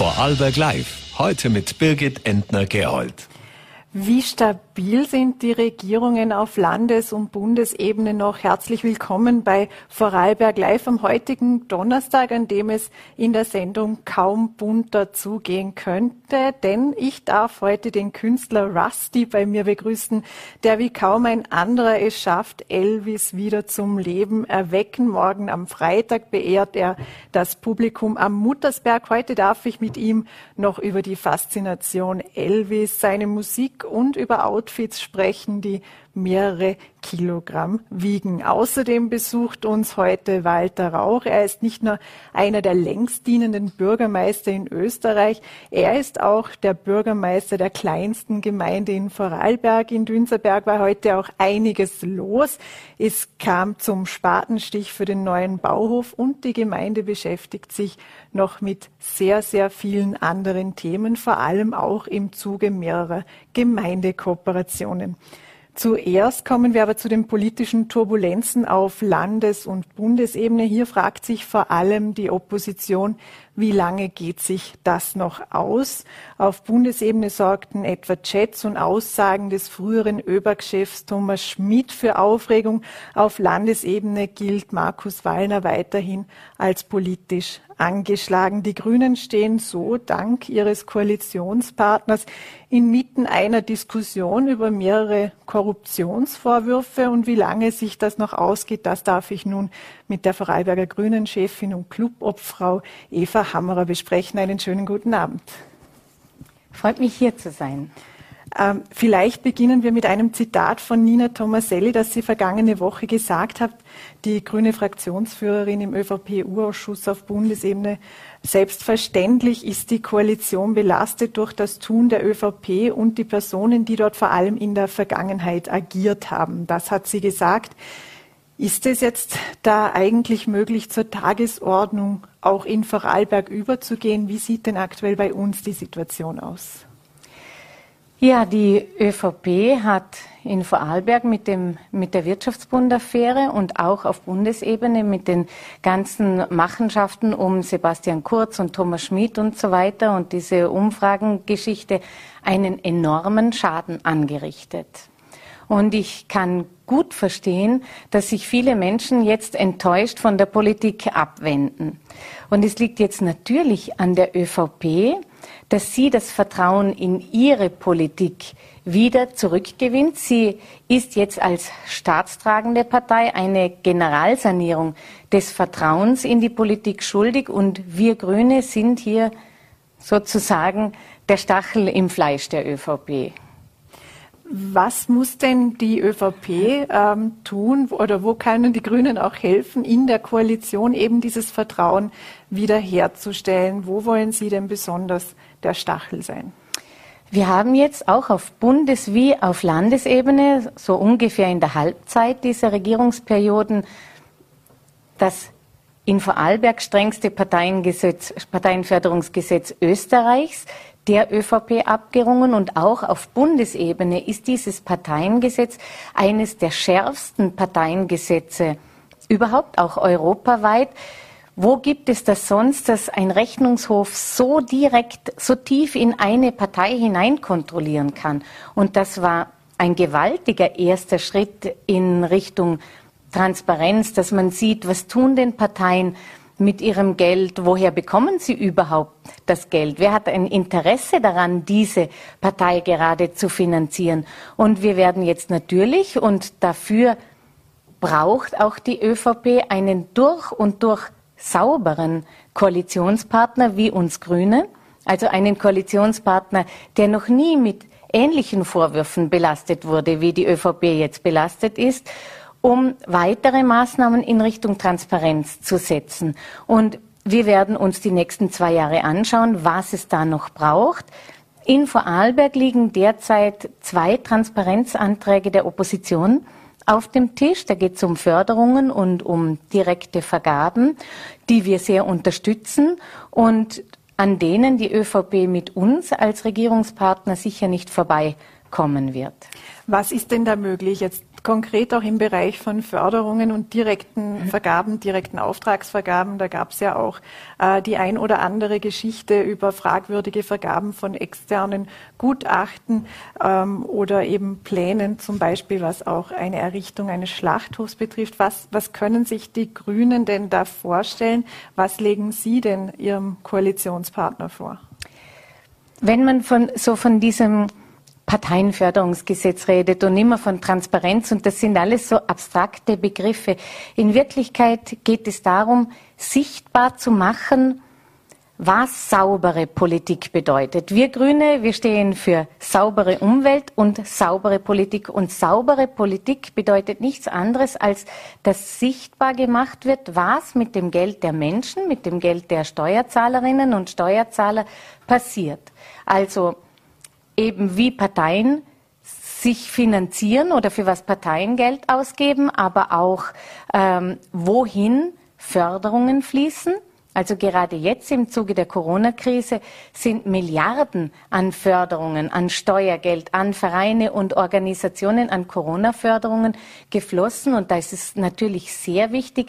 Vorarlberg Live. Heute mit Birgit Entner-Gerold. Wie stabil sind die Regierungen auf Landes- und Bundesebene noch? Herzlich willkommen bei Vorarlberg Live am heutigen Donnerstag, an dem es in der Sendung kaum bunter zugehen könnte. Denn ich darf heute den Künstler Rusty bei mir begrüßen, der wie kaum ein anderer es schafft, Elvis wieder zum Leben erwecken. Morgen am Freitag beehrt er das Publikum am Muttersberg. Heute darf ich mit ihm noch über die Faszination Elvis, seine Musik und über Outfits sprechen, die mehrere Kilogramm wiegen. Außerdem besucht uns heute Walter Rauch. Er ist nicht nur einer der längst dienenden Bürgermeister in Österreich, er ist auch der Bürgermeister der kleinsten Gemeinde in Vorarlberg. In Dünserberg war heute auch einiges los. Es kam zum Spatenstich für den neuen Bauhof und die Gemeinde beschäftigt sich noch mit sehr, sehr vielen anderen Themen, vor allem auch im Zuge mehrerer Gemeindekooperationen. Zuerst kommen wir aber zu den politischen Turbulenzen auf Landes- und Bundesebene. Hier fragt sich vor allem die Opposition, wie lange geht sich das noch aus? Auf Bundesebene sorgten etwa Chats und Aussagen des früheren ÖBAG-Chefs Thomas Schmidt für Aufregung. Auf Landesebene gilt Markus Wallner weiterhin als politisch angeschlagen. Die Grünen stehen so dank ihres Koalitionspartners inmitten einer Diskussion über mehrere Korruptionsvorwürfe und wie lange sich das noch ausgeht, das darf ich nun mit der Vorarlberger Grünen-Chefin und Clubobfrau Eva Hammerer besprechen. Einen schönen guten Abend. Freut mich hier zu sein. Ähm, vielleicht beginnen wir mit einem Zitat von Nina Tomaselli, das sie vergangene Woche gesagt hat, die grüne Fraktionsführerin im ÖVP-Urausschuss auf Bundesebene. Selbstverständlich ist die Koalition belastet durch das Tun der ÖVP und die Personen, die dort vor allem in der Vergangenheit agiert haben. Das hat sie gesagt. Ist es jetzt da eigentlich möglich, zur Tagesordnung auch in Vorarlberg überzugehen? Wie sieht denn aktuell bei uns die Situation aus? Ja, die ÖVP hat in Vorarlberg mit, dem, mit der Wirtschaftsbund-Affäre und auch auf Bundesebene mit den ganzen Machenschaften um Sebastian Kurz und Thomas Schmidt und so weiter und diese Umfragengeschichte einen enormen Schaden angerichtet. Und ich kann gut verstehen, dass sich viele Menschen jetzt enttäuscht von der Politik abwenden. Und es liegt jetzt natürlich an der ÖVP, dass sie das Vertrauen in ihre Politik wieder zurückgewinnt. Sie ist jetzt als staatstragende Partei eine Generalsanierung des Vertrauens in die Politik schuldig und wir Grüne sind hier sozusagen der Stachel im Fleisch der ÖVP. Was muss denn die ÖVP ähm, tun oder wo können die Grünen auch helfen, in der Koalition eben dieses Vertrauen wiederherzustellen? Wo wollen Sie denn besonders der Stachel sein? Wir haben jetzt auch auf Bundes- wie auf Landesebene, so ungefähr in der Halbzeit dieser Regierungsperioden, das in Vorarlberg strengste Parteienförderungsgesetz Österreichs der ÖVP abgerungen und auch auf Bundesebene ist dieses Parteiengesetz eines der schärfsten Parteiengesetze überhaupt auch europaweit. Wo gibt es das sonst, dass ein Rechnungshof so direkt, so tief in eine Partei hinein kontrollieren kann? Und das war ein gewaltiger erster Schritt in Richtung Transparenz, dass man sieht, was tun denn Parteien, mit ihrem Geld? Woher bekommen sie überhaupt das Geld? Wer hat ein Interesse daran, diese Partei gerade zu finanzieren? Und wir werden jetzt natürlich, und dafür braucht auch die ÖVP einen durch und durch sauberen Koalitionspartner wie uns Grüne, also einen Koalitionspartner, der noch nie mit ähnlichen Vorwürfen belastet wurde, wie die ÖVP jetzt belastet ist um weitere Maßnahmen in Richtung Transparenz zu setzen. Und wir werden uns die nächsten zwei Jahre anschauen, was es da noch braucht. In Vorarlberg liegen derzeit zwei Transparenzanträge der Opposition auf dem Tisch. Da geht es um Förderungen und um direkte Vergaben, die wir sehr unterstützen und an denen die ÖVP mit uns als Regierungspartner sicher nicht vorbeikommen wird. Was ist denn da möglich? Jetzt konkret auch im Bereich von Förderungen und direkten Vergaben, direkten Auftragsvergaben, da gab es ja auch äh, die ein oder andere Geschichte über fragwürdige Vergaben von externen Gutachten ähm, oder eben Plänen, zum Beispiel was auch eine Errichtung eines Schlachthofs betrifft. Was, was können sich die Grünen denn da vorstellen? Was legen Sie denn Ihrem Koalitionspartner vor? Wenn man von, so von diesem Parteienförderungsgesetz redet und immer von Transparenz und das sind alles so abstrakte Begriffe. In Wirklichkeit geht es darum, sichtbar zu machen, was saubere Politik bedeutet. Wir Grüne, wir stehen für saubere Umwelt und saubere Politik. Und saubere Politik bedeutet nichts anderes, als dass sichtbar gemacht wird, was mit dem Geld der Menschen, mit dem Geld der Steuerzahlerinnen und Steuerzahler passiert. Also eben wie Parteien sich finanzieren oder für was Parteien Geld ausgeben, aber auch ähm, wohin Förderungen fließen. Also gerade jetzt im Zuge der Corona-Krise sind Milliarden an Förderungen, an Steuergeld, an Vereine und Organisationen, an Corona-Förderungen geflossen. Und da ist es natürlich sehr wichtig,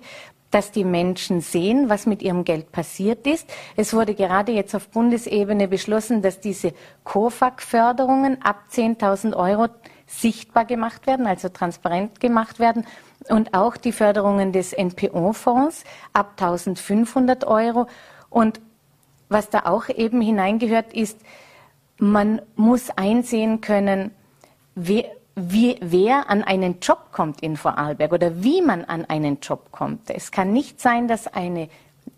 dass die Menschen sehen, was mit ihrem Geld passiert ist. Es wurde gerade jetzt auf Bundesebene beschlossen, dass diese COFAG-Förderungen ab 10.000 Euro sichtbar gemacht werden, also transparent gemacht werden. Und auch die Förderungen des NPO-Fonds ab 1.500 Euro. Und was da auch eben hineingehört ist, man muss einsehen können, wer, wie, wer an einen Job kommt in Vorarlberg oder wie man an einen Job kommt. Es kann nicht sein, dass, eine,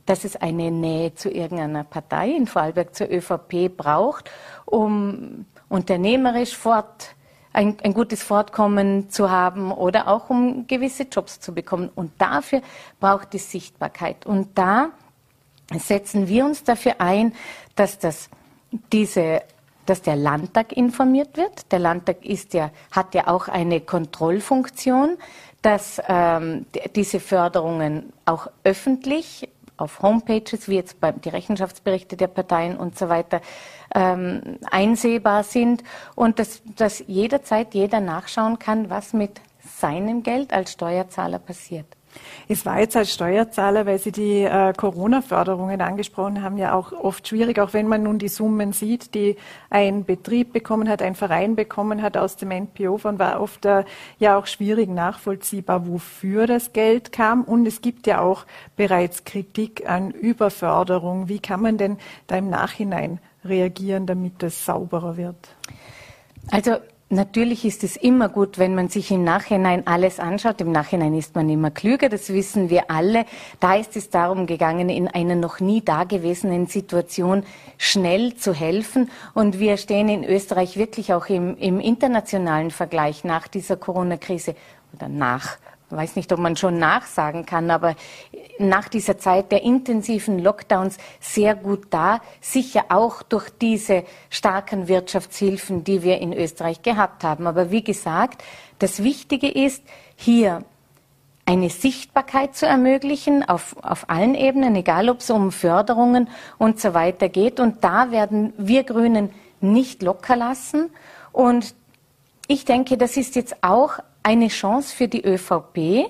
dass es eine Nähe zu irgendeiner Partei in Vorarlberg zur ÖVP braucht, um unternehmerisch fort, ein, ein gutes Fortkommen zu haben oder auch um gewisse Jobs zu bekommen. Und dafür braucht es Sichtbarkeit. Und da setzen wir uns dafür ein, dass das diese dass der Landtag informiert wird. Der Landtag ist ja, hat ja auch eine Kontrollfunktion, dass ähm, diese Förderungen auch öffentlich auf Homepages, wie jetzt beim, die Rechenschaftsberichte der Parteien und so weiter, ähm, einsehbar sind und dass, dass jederzeit jeder nachschauen kann, was mit seinem Geld als Steuerzahler passiert. Es war jetzt als Steuerzahler, weil Sie die äh, Corona-Förderungen angesprochen haben, ja auch oft schwierig, auch wenn man nun die Summen sieht, die ein Betrieb bekommen hat, ein Verein bekommen hat aus dem NPO-Fonds, war oft äh, ja auch schwierig nachvollziehbar, wofür das Geld kam. Und es gibt ja auch bereits Kritik an Überförderung. Wie kann man denn da im Nachhinein reagieren, damit das sauberer wird? Also Natürlich ist es immer gut, wenn man sich im Nachhinein alles anschaut. Im Nachhinein ist man immer klüger, das wissen wir alle. Da ist es darum gegangen, in einer noch nie dagewesenen Situation schnell zu helfen. Und wir stehen in Österreich wirklich auch im, im internationalen Vergleich nach dieser Corona-Krise oder nach weiß nicht, ob man schon nachsagen kann, aber nach dieser Zeit der intensiven Lockdowns sehr gut da, sicher auch durch diese starken Wirtschaftshilfen, die wir in Österreich gehabt haben. Aber wie gesagt, das Wichtige ist, hier eine Sichtbarkeit zu ermöglichen auf, auf allen Ebenen, egal ob es um Förderungen und so weiter geht. Und da werden wir Grünen nicht locker lassen. Und ich denke, das ist jetzt auch eine Chance für die ÖVP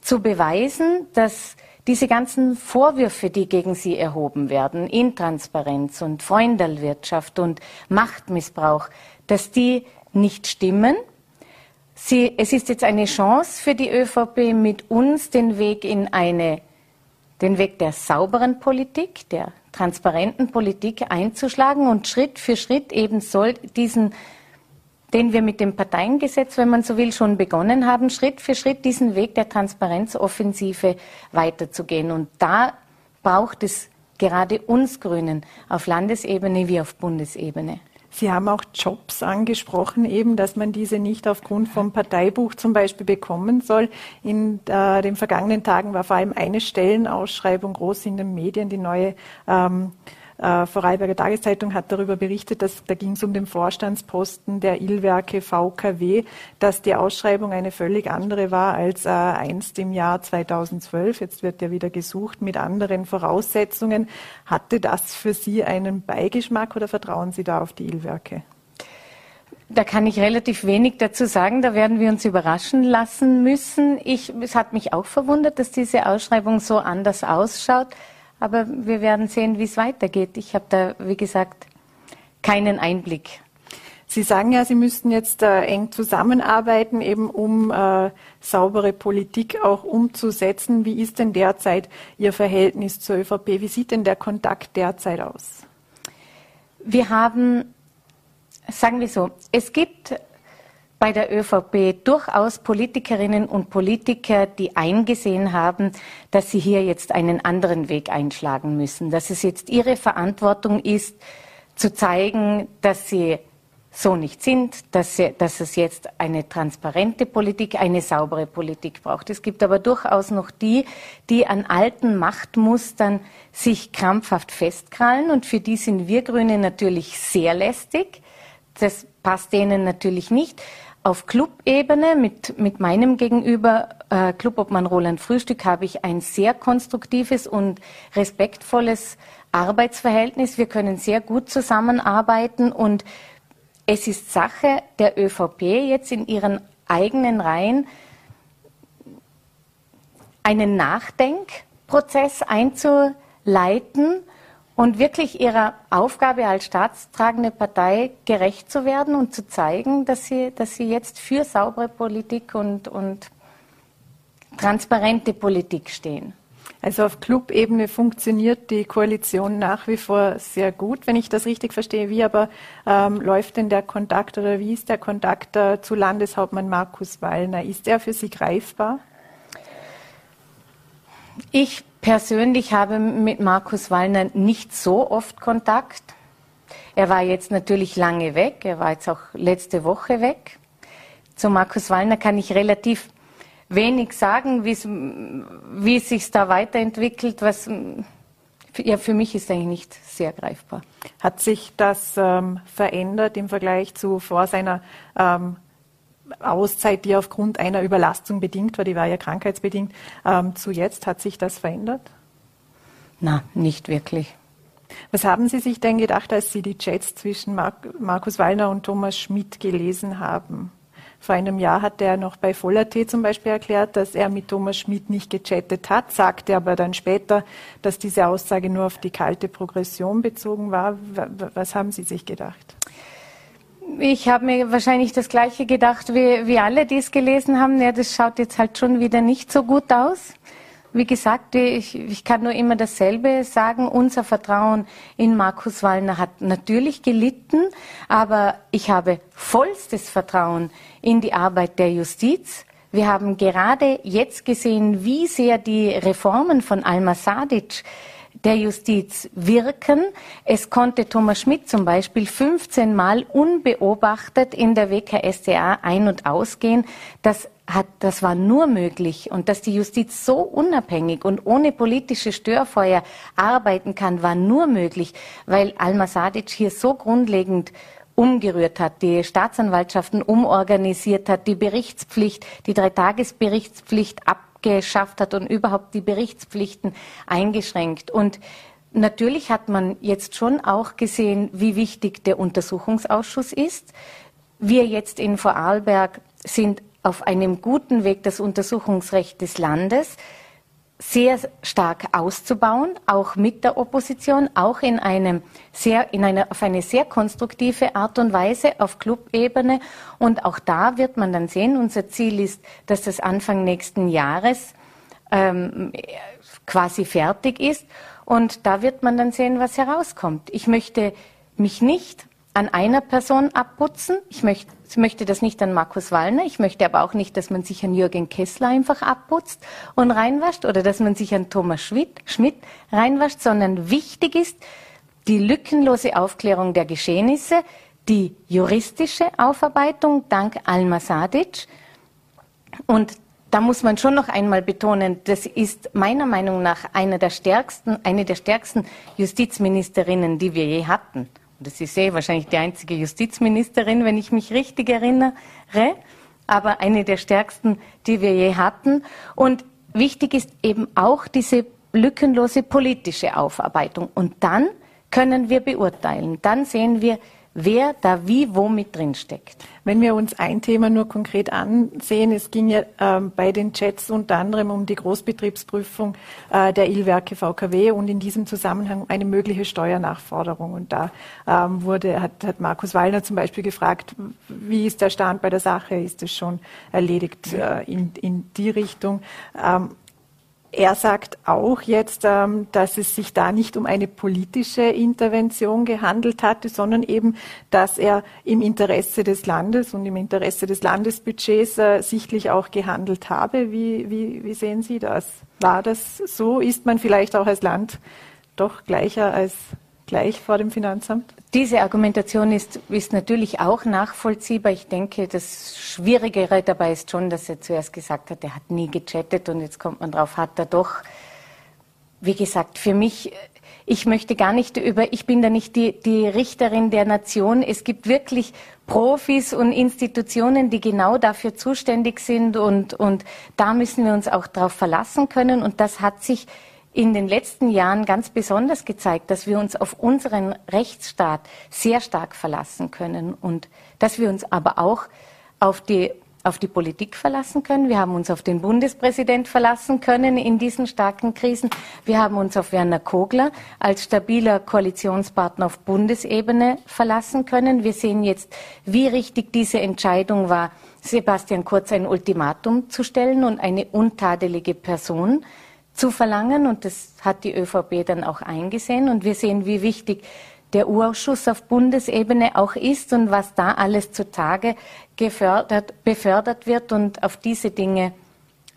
zu beweisen, dass diese ganzen Vorwürfe, die gegen sie erhoben werden, Intransparenz und Freundelwirtschaft und Machtmissbrauch, dass die nicht stimmen. Sie, es ist jetzt eine Chance für die ÖVP, mit uns den Weg in eine, den Weg der sauberen Politik, der transparenten Politik einzuschlagen und Schritt für Schritt eben soll diesen den wir mit dem Parteiengesetz, wenn man so will, schon begonnen haben, Schritt für Schritt diesen Weg der Transparenzoffensive weiterzugehen. Und da braucht es gerade uns Grünen auf Landesebene wie auf Bundesebene. Sie haben auch Jobs angesprochen, eben, dass man diese nicht aufgrund vom Parteibuch zum Beispiel bekommen soll. In äh, den vergangenen Tagen war vor allem eine Stellenausschreibung groß in den Medien, die neue ähm, äh, Vorarlberger Tageszeitung hat darüber berichtet, dass da ging es um den Vorstandsposten der Illwerke VKW, dass die Ausschreibung eine völlig andere war als äh, einst im Jahr 2012. Jetzt wird ja wieder gesucht mit anderen Voraussetzungen. Hatte das für Sie einen Beigeschmack oder vertrauen Sie da auf die Illwerke? Da kann ich relativ wenig dazu sagen. Da werden wir uns überraschen lassen müssen. Ich, es hat mich auch verwundert, dass diese Ausschreibung so anders ausschaut. Aber wir werden sehen, wie es weitergeht. Ich habe da, wie gesagt, keinen Einblick. Sie sagen ja, Sie müssten jetzt äh, eng zusammenarbeiten, eben um äh, saubere Politik auch umzusetzen. Wie ist denn derzeit Ihr Verhältnis zur ÖVP? Wie sieht denn der Kontakt derzeit aus? Wir haben, sagen wir so, es gibt bei der ÖVP durchaus Politikerinnen und Politiker, die eingesehen haben, dass sie hier jetzt einen anderen Weg einschlagen müssen, dass es jetzt ihre Verantwortung ist, zu zeigen, dass sie so nicht sind, dass, sie, dass, es jetzt eine transparente Politik, eine saubere Politik braucht. Es gibt aber durchaus noch die, die an alten Machtmustern sich krampfhaft festkrallen und für die sind wir Grüne natürlich sehr lästig. Das passt denen natürlich nicht. Auf Clubebene mit, mit meinem Gegenüber, äh, Clubobmann Roland Frühstück, habe ich ein sehr konstruktives und respektvolles Arbeitsverhältnis. Wir können sehr gut zusammenarbeiten und es ist Sache der ÖVP jetzt in ihren eigenen Reihen einen Nachdenkprozess einzuleiten und wirklich ihrer Aufgabe als staatstragende Partei gerecht zu werden und zu zeigen, dass sie, dass sie jetzt für saubere Politik und, und transparente Politik stehen. Also auf Clubebene funktioniert die Koalition nach wie vor sehr gut, wenn ich das richtig verstehe. Wie aber ähm, läuft denn der Kontakt oder wie ist der Kontakt äh, zu Landeshauptmann Markus Wallner? Ist er für Sie greifbar? Ich persönlich habe mit Markus Wallner nicht so oft Kontakt. Er war jetzt natürlich lange weg. Er war jetzt auch letzte Woche weg. Zu Markus Wallner kann ich relativ wenig sagen, wie es sich da weiterentwickelt. Was, ja, für mich ist eigentlich nicht sehr greifbar. Hat sich das ähm, verändert im Vergleich zu vor seiner ähm, Auszeit, die aufgrund einer Überlastung bedingt war, die war ja krankheitsbedingt, ähm, zu jetzt? Hat sich das verändert? Na, nicht wirklich. Was haben Sie sich denn gedacht, als Sie die Chats zwischen Mark Markus Wallner und Thomas Schmidt gelesen haben? Vor einem Jahr hat er noch bei Voller.t zum Beispiel erklärt, dass er mit Thomas Schmidt nicht gechattet hat, sagte aber dann später, dass diese Aussage nur auf die kalte Progression bezogen war. Was haben Sie sich gedacht? Ich habe mir wahrscheinlich das Gleiche gedacht, wie, wie alle, die es gelesen haben. Ja, das schaut jetzt halt schon wieder nicht so gut aus. Wie gesagt, ich, ich kann nur immer dasselbe sagen. Unser Vertrauen in Markus Wallner hat natürlich gelitten, aber ich habe vollstes Vertrauen in die Arbeit der Justiz. Wir haben gerade jetzt gesehen, wie sehr die Reformen von Alma Sadic der Justiz wirken. Es konnte Thomas Schmidt zum Beispiel 15 Mal unbeobachtet in der WKSDA ein- und ausgehen. Das hat, das war nur möglich und dass die Justiz so unabhängig und ohne politische Störfeuer arbeiten kann, war nur möglich, weil Alma Sadic hier so grundlegend umgerührt hat, die Staatsanwaltschaften umorganisiert hat, die Berichtspflicht, die Dreitagesberichtspflicht abgeschafft hat und überhaupt die Berichtspflichten eingeschränkt. Und natürlich hat man jetzt schon auch gesehen, wie wichtig der Untersuchungsausschuss ist. Wir jetzt in Vorarlberg sind auf einem guten Weg, das Untersuchungsrecht des Landes sehr stark auszubauen, auch mit der Opposition, auch in einem sehr, in einer, auf eine sehr konstruktive Art und Weise auf Clubebene. Und auch da wird man dann sehen, unser Ziel ist, dass das Anfang nächsten Jahres ähm, quasi fertig ist. Und da wird man dann sehen, was herauskommt. Ich möchte mich nicht an einer Person abputzen. Ich möchte, ich möchte das nicht an Markus Wallner. Ich möchte aber auch nicht, dass man sich an Jürgen Kessler einfach abputzt und reinwascht oder dass man sich an Thomas Schmidt, Schmidt reinwascht, sondern wichtig ist die lückenlose Aufklärung der Geschehnisse, die juristische Aufarbeitung dank Alma Sadic. Und da muss man schon noch einmal betonen, das ist meiner Meinung nach einer der stärksten, eine der stärksten Justizministerinnen, die wir je hatten das ist eh wahrscheinlich die einzige Justizministerin, wenn ich mich richtig erinnere, aber eine der stärksten, die wir je hatten. Und wichtig ist eben auch diese lückenlose politische Aufarbeitung. Und dann können wir beurteilen. Dann sehen wir, wer da wie wo mit drin steckt. Wenn wir uns ein Thema nur konkret ansehen, es ging ja ähm, bei den Chats unter anderem um die Großbetriebsprüfung äh, der Illwerke VKW und in diesem Zusammenhang eine mögliche Steuernachforderung. Und da ähm, wurde, hat, hat Markus Wallner zum Beispiel gefragt, wie ist der Stand bei der Sache? Ist es schon erledigt äh, in, in die Richtung? Ähm, er sagt auch jetzt, ähm, dass es sich da nicht um eine politische Intervention gehandelt hatte, sondern eben, dass er im Interesse des Landes und im Interesse des Landesbudgets äh, sichtlich auch gehandelt habe. Wie, wie, wie sehen Sie das? War das so? Ist man vielleicht auch als Land doch gleicher als gleich vor dem Finanzamt? Diese Argumentation ist, ist natürlich auch nachvollziehbar. Ich denke, das Schwierigere dabei ist schon, dass er zuerst gesagt hat, er hat nie gechattet und jetzt kommt man drauf, hat er doch. Wie gesagt, für mich, ich möchte gar nicht über, ich bin da nicht die, die Richterin der Nation. Es gibt wirklich Profis und Institutionen, die genau dafür zuständig sind und, und da müssen wir uns auch darauf verlassen können und das hat sich in den letzten Jahren ganz besonders gezeigt, dass wir uns auf unseren Rechtsstaat sehr stark verlassen können und dass wir uns aber auch auf die auf die Politik verlassen können. Wir haben uns auf den Bundespräsident verlassen können in diesen starken Krisen. Wir haben uns auf Werner Kogler als stabiler Koalitionspartner auf Bundesebene verlassen können. Wir sehen jetzt, wie richtig diese Entscheidung war, Sebastian Kurz ein Ultimatum zu stellen und eine untadelige Person zu verlangen. Und das hat die ÖVP dann auch eingesehen. Und wir sehen, wie wichtig der U-Ausschuss auf Bundesebene auch ist und was da alles zutage gefördert, befördert wird. Und auf diese Dinge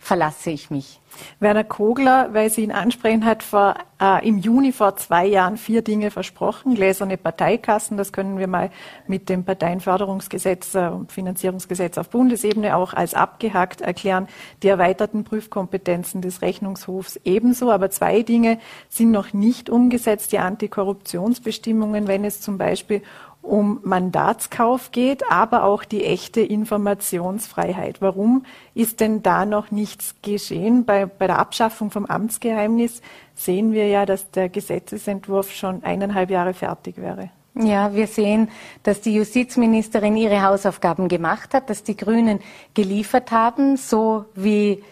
verlasse ich mich. Werner Kogler, weil Sie ihn ansprechen, hat vor, äh, im Juni vor zwei Jahren vier Dinge versprochen. Gläserne Parteikassen, das können wir mal mit dem Parteienförderungsgesetz äh, und Finanzierungsgesetz auf Bundesebene auch als abgehakt erklären. Die erweiterten Prüfkompetenzen des Rechnungshofs ebenso. Aber zwei Dinge sind noch nicht umgesetzt. Die Antikorruptionsbestimmungen, wenn es zum Beispiel um Mandatskauf geht, aber auch die echte Informationsfreiheit. Warum ist denn da noch nichts geschehen? Bei, bei der Abschaffung vom Amtsgeheimnis sehen wir ja, dass der Gesetzesentwurf schon eineinhalb Jahre fertig wäre. Ja, wir sehen, dass die Justizministerin ihre Hausaufgaben gemacht hat, dass die Grünen geliefert haben, so wie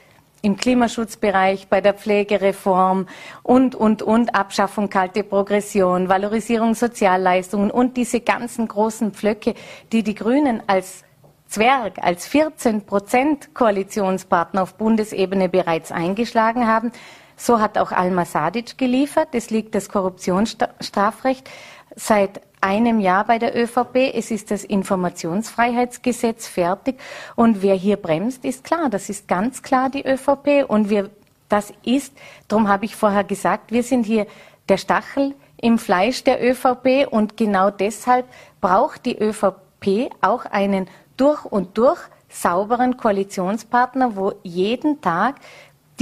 im Klimaschutzbereich, bei der Pflegereform und, und, und, Abschaffung kalte Progression, Valorisierung Sozialleistungen und diese ganzen großen Pflöcke, die die Grünen als Zwerg, als 14 Prozent Koalitionspartner auf Bundesebene bereits eingeschlagen haben. So hat auch Alma Sadic geliefert. Es liegt das Korruptionsstrafrecht seit einem Jahr bei der ÖVP. Es ist das Informationsfreiheitsgesetz fertig. Und wer hier bremst, ist klar. Das ist ganz klar die ÖVP. Und wir, das ist, darum habe ich vorher gesagt, wir sind hier der Stachel im Fleisch der ÖVP. Und genau deshalb braucht die ÖVP auch einen durch und durch sauberen Koalitionspartner, wo jeden Tag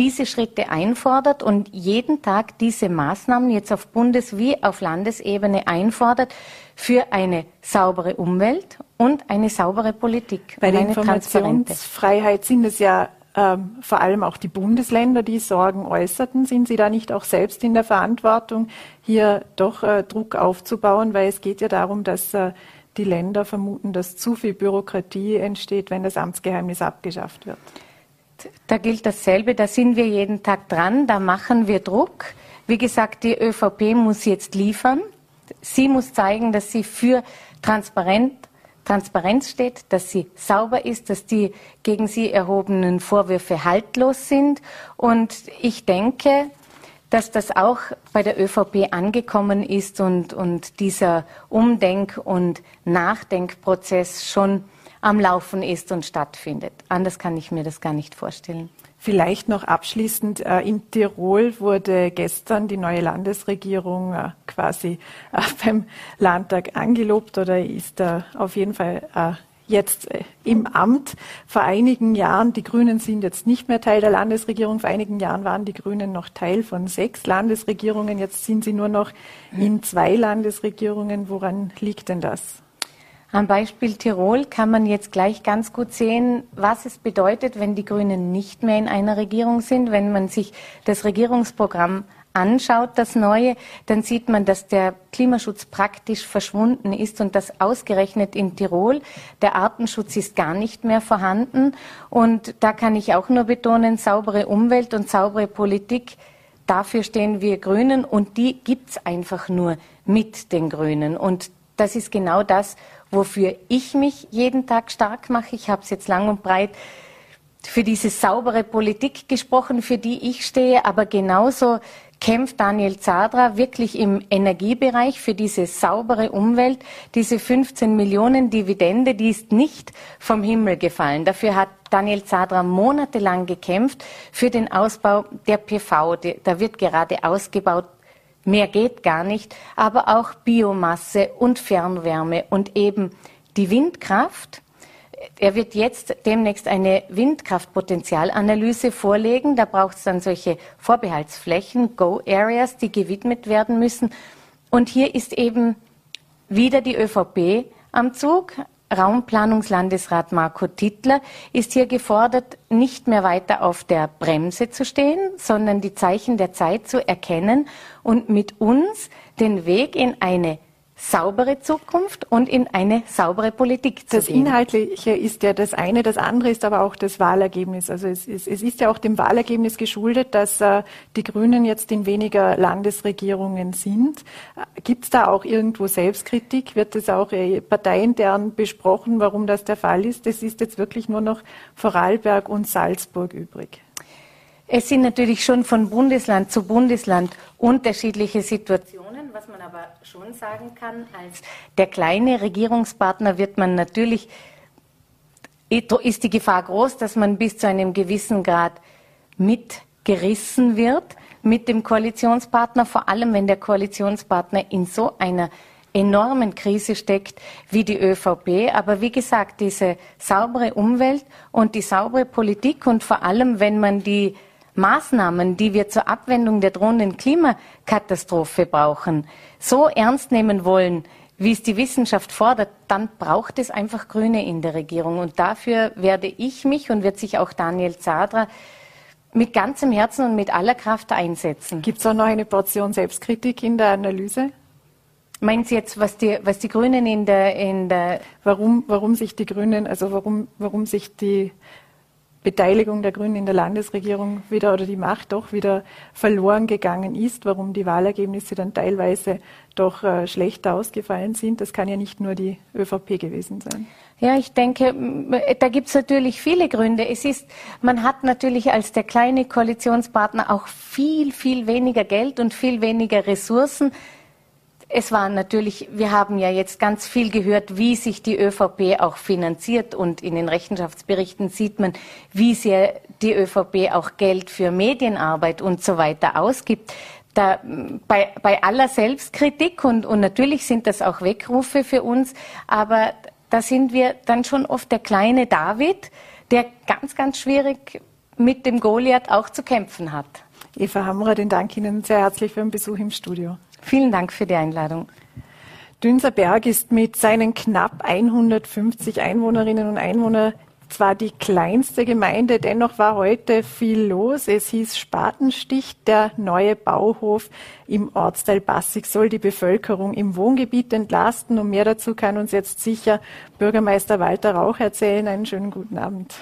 diese Schritte einfordert und jeden Tag diese Maßnahmen jetzt auf Bundes- wie auf Landesebene einfordert für eine saubere Umwelt und eine saubere Politik. Bei der Informationsfreiheit sind es ja ähm, vor allem auch die Bundesländer, die Sorgen äußerten. Sind Sie da nicht auch selbst in der Verantwortung, hier doch äh, Druck aufzubauen? Weil es geht ja darum, dass äh, die Länder vermuten, dass zu viel Bürokratie entsteht, wenn das Amtsgeheimnis abgeschafft wird. Da gilt dasselbe, da sind wir jeden Tag dran, da machen wir Druck. Wie gesagt, die ÖVP muss jetzt liefern. Sie muss zeigen, dass sie für Transparenz, Transparenz steht, dass sie sauber ist, dass die gegen sie erhobenen Vorwürfe haltlos sind. Und ich denke, dass das auch bei der ÖVP angekommen ist und, und dieser Umdenk- und Nachdenkprozess schon am Laufen ist und stattfindet. Anders kann ich mir das gar nicht vorstellen. Vielleicht noch abschließend, äh, in Tirol wurde gestern die neue Landesregierung äh, quasi äh, beim Landtag angelobt oder ist auf jeden Fall jetzt im Amt. Vor einigen Jahren, die Grünen sind jetzt nicht mehr Teil der Landesregierung, vor einigen Jahren waren die Grünen noch Teil von sechs Landesregierungen, jetzt sind sie nur noch in zwei Landesregierungen. Woran liegt denn das? Am Beispiel Tirol kann man jetzt gleich ganz gut sehen, was es bedeutet, wenn die Grünen nicht mehr in einer Regierung sind, wenn man sich das Regierungsprogramm anschaut, das Neue, dann sieht man, dass der Klimaschutz praktisch verschwunden ist und das ausgerechnet in Tirol. Der Artenschutz ist gar nicht mehr vorhanden. Und da kann ich auch nur betonen, saubere Umwelt und saubere Politik, dafür stehen wir Grünen und die gibt's einfach nur mit den Grünen. Und das ist genau das, wofür ich mich jeden Tag stark mache. Ich habe es jetzt lang und breit für diese saubere Politik gesprochen, für die ich stehe, aber genauso kämpft Daniel Zadra wirklich im Energiebereich für diese saubere Umwelt. Diese 15 Millionen Dividende, die ist nicht vom Himmel gefallen. Dafür hat Daniel Zadra monatelang gekämpft für den Ausbau der PV. Da wird gerade ausgebaut. Mehr geht gar nicht, aber auch Biomasse und Fernwärme und eben die Windkraft er wird jetzt demnächst eine Windkraftpotenzialanalyse vorlegen. Da braucht es dann solche Vorbehaltsflächen, Go-Areas, die gewidmet werden müssen. Und hier ist eben wieder die ÖVP am Zug. Raumplanungslandesrat Marco Tittler ist hier gefordert, nicht mehr weiter auf der Bremse zu stehen, sondern die Zeichen der Zeit zu erkennen und mit uns den Weg in eine saubere Zukunft und in eine saubere Politik zu das gehen. Das Inhaltliche ist ja das eine, das andere ist aber auch das Wahlergebnis. Also es ist, es ist ja auch dem Wahlergebnis geschuldet, dass äh, die Grünen jetzt in weniger Landesregierungen sind. Äh, Gibt es da auch irgendwo Selbstkritik? Wird das auch äh, parteiintern besprochen, warum das der Fall ist? Es ist jetzt wirklich nur noch Vorarlberg und Salzburg übrig. Es sind natürlich schon von Bundesland zu Bundesland unterschiedliche Situationen. Was man aber schon sagen kann, als der kleine Regierungspartner wird man natürlich, ist die Gefahr groß, dass man bis zu einem gewissen Grad mitgerissen wird mit dem Koalitionspartner, vor allem wenn der Koalitionspartner in so einer enormen Krise steckt wie die ÖVP. Aber wie gesagt, diese saubere Umwelt und die saubere Politik und vor allem, wenn man die Maßnahmen, die wir zur Abwendung der drohenden Klimakatastrophe brauchen, so ernst nehmen wollen, wie es die Wissenschaft fordert, dann braucht es einfach Grüne in der Regierung. Und dafür werde ich mich und wird sich auch Daniel Zadra mit ganzem Herzen und mit aller Kraft einsetzen. Gibt es auch noch eine Portion Selbstkritik in der Analyse? Meinen Sie jetzt, was die, was die Grünen in der, in der warum, warum sich die Grünen, also warum, warum sich die Beteiligung der Grünen in der Landesregierung wieder oder die Macht doch wieder verloren gegangen ist, warum die Wahlergebnisse dann teilweise doch äh, schlechter ausgefallen sind. Das kann ja nicht nur die ÖVP gewesen sein. Ja, ich denke, da gibt es natürlich viele Gründe. Es ist, man hat natürlich als der kleine Koalitionspartner auch viel, viel weniger Geld und viel weniger Ressourcen es war natürlich, wir haben ja jetzt ganz viel gehört, wie sich die ÖVP auch finanziert und in den Rechenschaftsberichten sieht man, wie sehr die ÖVP auch Geld für Medienarbeit und so weiter ausgibt. Da, bei, bei aller Selbstkritik und, und natürlich sind das auch Weckrufe für uns, aber da sind wir dann schon oft der kleine David, der ganz, ganz schwierig mit dem Goliath auch zu kämpfen hat. Eva Hammerer, den Dank Ihnen sehr herzlich für den Besuch im Studio. Vielen Dank für die Einladung. Dünserberg ist mit seinen knapp 150 Einwohnerinnen und Einwohnern zwar die kleinste Gemeinde, dennoch war heute viel los. Es hieß Spatenstich, der neue Bauhof im Ortsteil Bassig soll die Bevölkerung im Wohngebiet entlasten. Und mehr dazu kann uns jetzt sicher Bürgermeister Walter Rauch erzählen. Einen schönen guten Abend.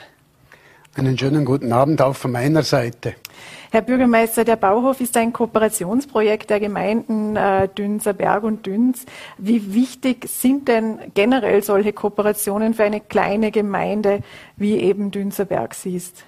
Einen schönen guten Abend auch von meiner Seite. Herr Bürgermeister, der Bauhof ist ein Kooperationsprojekt der Gemeinden äh, Dünserberg und Düns. Wie wichtig sind denn generell solche Kooperationen für eine kleine Gemeinde wie eben Dünserberg siehst?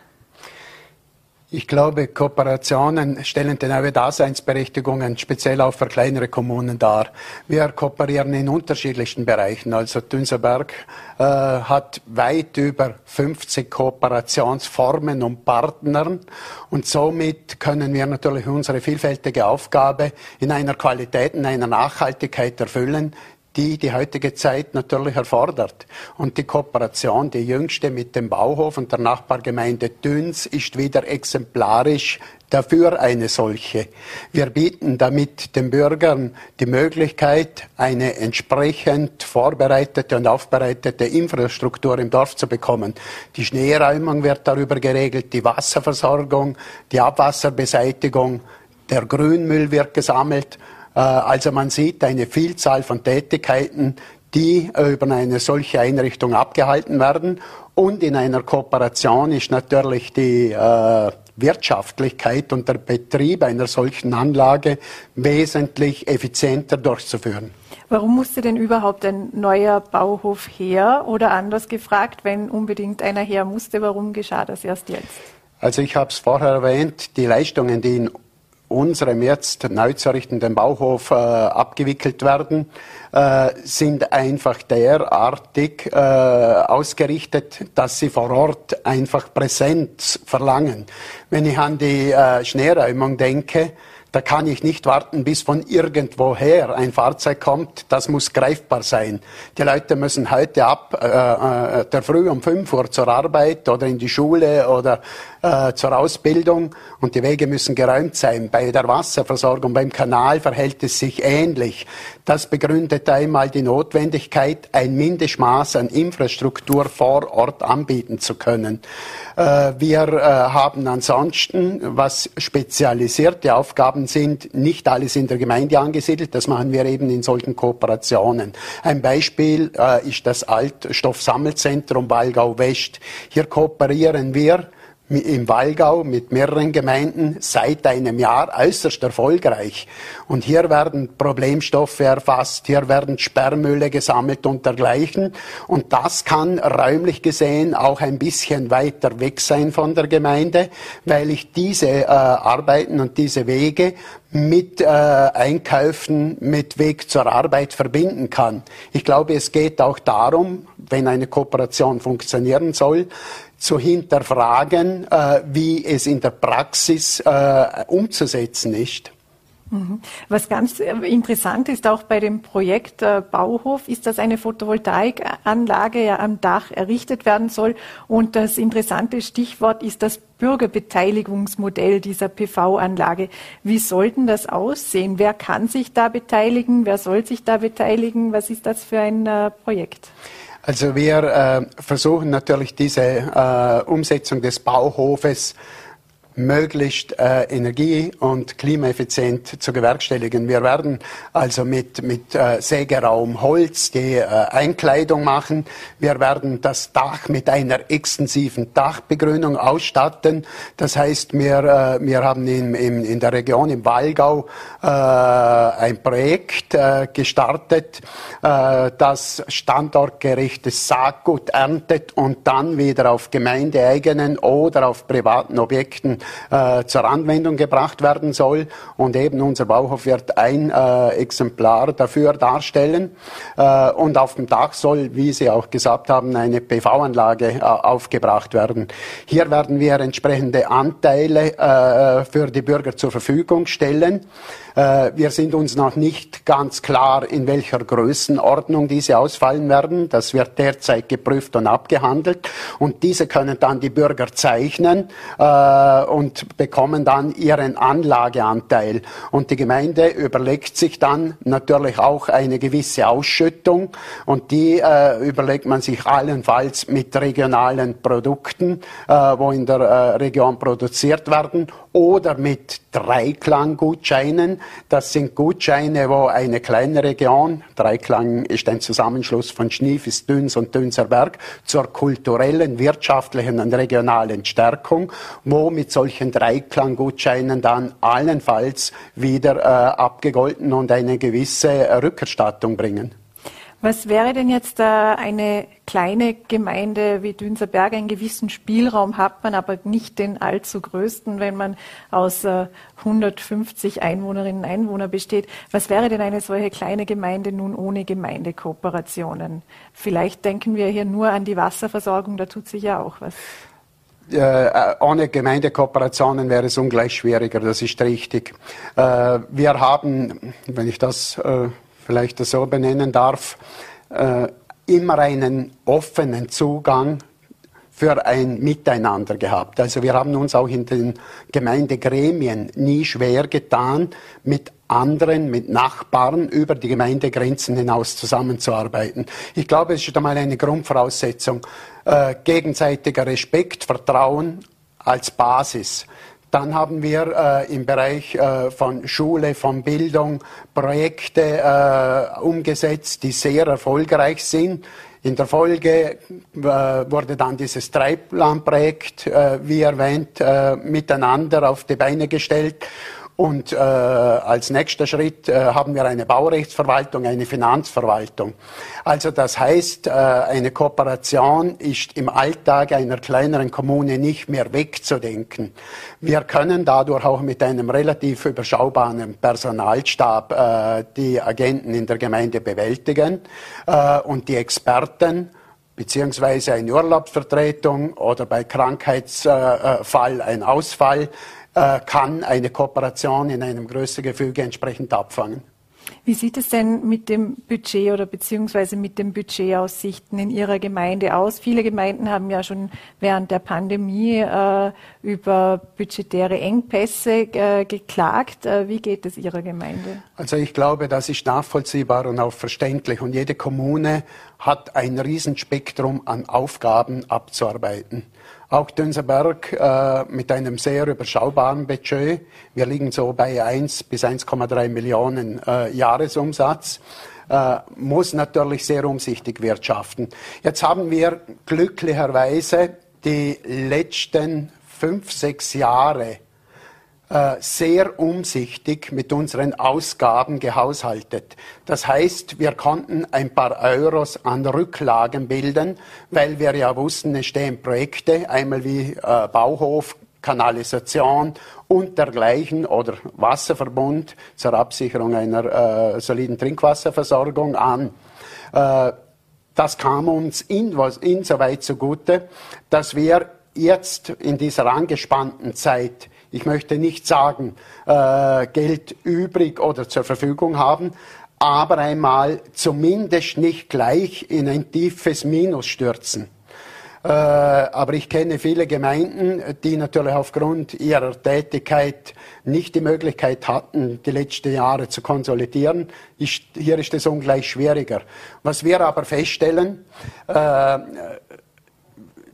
Ich glaube, Kooperationen stellen die neue Daseinsberechtigungen speziell auch für kleinere Kommunen dar. Wir kooperieren in unterschiedlichsten Bereichen. Also Dünserberg äh, hat weit über 50 Kooperationsformen und Partnern und somit können wir natürlich unsere vielfältige Aufgabe in einer Qualität, in einer Nachhaltigkeit erfüllen, die die heutige Zeit natürlich erfordert. Und die Kooperation, die jüngste mit dem Bauhof und der Nachbargemeinde Düns, ist wieder exemplarisch dafür eine solche. Wir bieten damit den Bürgern die Möglichkeit, eine entsprechend vorbereitete und aufbereitete Infrastruktur im Dorf zu bekommen. Die Schneeräumung wird darüber geregelt, die Wasserversorgung, die Abwasserbeseitigung, der Grünmüll wird gesammelt. Äh, also man sieht eine Vielzahl von Tätigkeiten, die über eine solche Einrichtung abgehalten werden. Und in einer Kooperation ist natürlich die äh, Wirtschaftlichkeit und der Betrieb einer solchen Anlage wesentlich effizienter durchzuführen. Warum musste denn überhaupt ein neuer Bauhof her? Oder anders gefragt, wenn unbedingt einer her musste, warum geschah das erst jetzt? Also ich habe es vorher erwähnt, die Leistungen, die in unserem jetzt neu zu errichtenden Bauhof äh, abgewickelt werden, äh, sind einfach derartig äh, ausgerichtet, dass sie vor Ort einfach Präsenz verlangen. Wenn ich an die äh, Schneeräumung denke, da kann ich nicht warten, bis von irgendwoher ein Fahrzeug kommt. Das muss greifbar sein. Die Leute müssen heute ab äh, äh der Früh um 5 Uhr zur Arbeit oder in die Schule oder äh, zur Ausbildung und die Wege müssen geräumt sein. Bei der Wasserversorgung, beim Kanal verhält es sich ähnlich. Das begründet einmal die Notwendigkeit, ein Mindestmaß an Infrastruktur vor Ort anbieten zu können. Äh, wir äh, haben ansonsten, was spezialisierte Aufgaben sind, nicht alles in der Gemeinde angesiedelt. Das machen wir eben in solchen Kooperationen. Ein Beispiel äh, ist das Altstoffsammelzentrum Walgau West. Hier kooperieren wir im Wallgau mit mehreren Gemeinden seit einem Jahr äußerst erfolgreich. Und hier werden Problemstoffe erfasst, hier werden Sperrmülle gesammelt und dergleichen. Und das kann räumlich gesehen auch ein bisschen weiter weg sein von der Gemeinde, weil ich diese äh, Arbeiten und diese Wege mit äh, Einkäufen, mit Weg zur Arbeit verbinden kann. Ich glaube, es geht auch darum, wenn eine Kooperation funktionieren soll, zu hinterfragen, äh, wie es in der Praxis äh, umzusetzen ist. Mhm. Was ganz äh, interessant ist, auch bei dem Projekt äh, Bauhof, ist, dass eine Photovoltaikanlage ja am Dach errichtet werden soll. Und das interessante Stichwort ist das Bürgerbeteiligungsmodell dieser PV-Anlage. Wie sollten das aussehen? Wer kann sich da beteiligen? Wer soll sich da beteiligen? Was ist das für ein äh, Projekt? Also wir äh, versuchen natürlich diese äh, Umsetzung des Bauhofes möglichst äh, energie- und klimaeffizient zu bewerkstelligen. Wir werden also mit, mit äh, Sägeraum Holz die äh, Einkleidung machen. Wir werden das Dach mit einer extensiven Dachbegrünung ausstatten. Das heißt, wir, äh, wir haben in, in, in der Region im Wallgau äh, ein Projekt äh, gestartet, äh, das standortgerechtes Saatgut erntet und dann wieder auf gemeindeeigenen oder auf privaten Objekten äh, zur Anwendung gebracht werden soll. Und eben unser Bauhof wird ein äh, Exemplar dafür darstellen. Äh, und auf dem Dach soll, wie Sie auch gesagt haben, eine PV-Anlage äh, aufgebracht werden. Hier werden wir entsprechende Anteile äh, für die Bürger zur Verfügung stellen. Äh, wir sind uns noch nicht ganz klar, in welcher Größenordnung diese ausfallen werden. Das wird derzeit geprüft und abgehandelt. Und diese können dann die Bürger zeichnen äh, und bekommen dann ihren Anlageanteil. Und die Gemeinde überlegt sich dann natürlich auch eine gewisse Ausschüttung. Und die äh, überlegt man sich allenfalls mit regionalen Produkten, äh, wo in der äh, Region produziert werden, oder mit Dreiklangutscheinen. Das sind Gutscheine, wo eine kleine Region, Dreiklang ist ein Zusammenschluss von Schniefis, Düns und Dünserberg, zur kulturellen, wirtschaftlichen und regionalen Stärkung, wo mit solchen Dreiklangutscheinen dann allenfalls wieder äh, abgegolten und eine gewisse Rückerstattung bringen. Was wäre denn jetzt äh, eine kleine Gemeinde wie Dünserberg? Einen gewissen Spielraum hat man, aber nicht den allzu größten, wenn man aus äh, 150 Einwohnerinnen und Einwohnern besteht. Was wäre denn eine solche kleine Gemeinde nun ohne Gemeindekooperationen? Vielleicht denken wir hier nur an die Wasserversorgung, da tut sich ja auch was. Äh, ohne Gemeindekooperationen wäre es ungleich schwieriger, das ist richtig. Äh, wir haben, wenn ich das äh, vielleicht so benennen darf, äh, immer einen offenen Zugang für ein Miteinander gehabt. Also wir haben uns auch in den Gemeindegremien nie schwer getan, mit anderen, mit Nachbarn über die Gemeindegrenzen hinaus zusammenzuarbeiten. Ich glaube, es ist einmal eine Grundvoraussetzung. Äh, gegenseitiger Respekt, Vertrauen als Basis Dann haben wir äh, im Bereich äh, von Schule, von Bildung Projekte äh, umgesetzt, die sehr erfolgreich sind. In der Folge äh, wurde dann dieses Dreiplanprojekt, äh, wie erwähnt, äh, miteinander auf die Beine gestellt. Und äh, als nächster Schritt äh, haben wir eine Baurechtsverwaltung, eine Finanzverwaltung. Also das heißt, äh, eine Kooperation ist im Alltag einer kleineren Kommune nicht mehr wegzudenken. Wir können dadurch auch mit einem relativ überschaubaren Personalstab äh, die Agenten in der Gemeinde bewältigen äh, und die Experten beziehungsweise eine Urlaubsvertretung oder bei Krankheitsfall ein Ausfall äh, kann eine Kooperation in einem größeren Gefüge entsprechend abfangen. Wie sieht es denn mit dem Budget oder beziehungsweise mit den Budgetaussichten in Ihrer Gemeinde aus? Viele Gemeinden haben ja schon während der Pandemie äh, über budgetäre Engpässe äh, geklagt. Äh, wie geht es Ihrer Gemeinde? Also ich glaube, das ist nachvollziehbar und auch verständlich. Und jede Kommune hat ein Riesenspektrum an Aufgaben abzuarbeiten. Auch Dünserberg äh, mit einem sehr überschaubaren Budget. Wir liegen so bei 1 bis 1,3 Millionen äh, Jahresumsatz. Äh, muss natürlich sehr umsichtig wirtschaften. Jetzt haben wir glücklicherweise die letzten fünf, sechs Jahre sehr umsichtig mit unseren Ausgaben gehaushaltet. Das heißt, wir konnten ein paar Euros an Rücklagen bilden, weil wir ja wussten, es stehen Projekte, einmal wie äh, Bauhof, Kanalisation und dergleichen oder Wasserverbund zur Absicherung einer äh, soliden Trinkwasserversorgung an. Äh, das kam uns in, insoweit zugute, dass wir jetzt in dieser angespannten Zeit ich möchte nicht sagen, äh, Geld übrig oder zur Verfügung haben, aber einmal zumindest nicht gleich in ein tiefes Minus stürzen. Äh, aber ich kenne viele Gemeinden, die natürlich aufgrund ihrer Tätigkeit nicht die Möglichkeit hatten, die letzten Jahre zu konsolidieren. Ich, hier ist es ungleich schwieriger. Was wir aber feststellen, äh,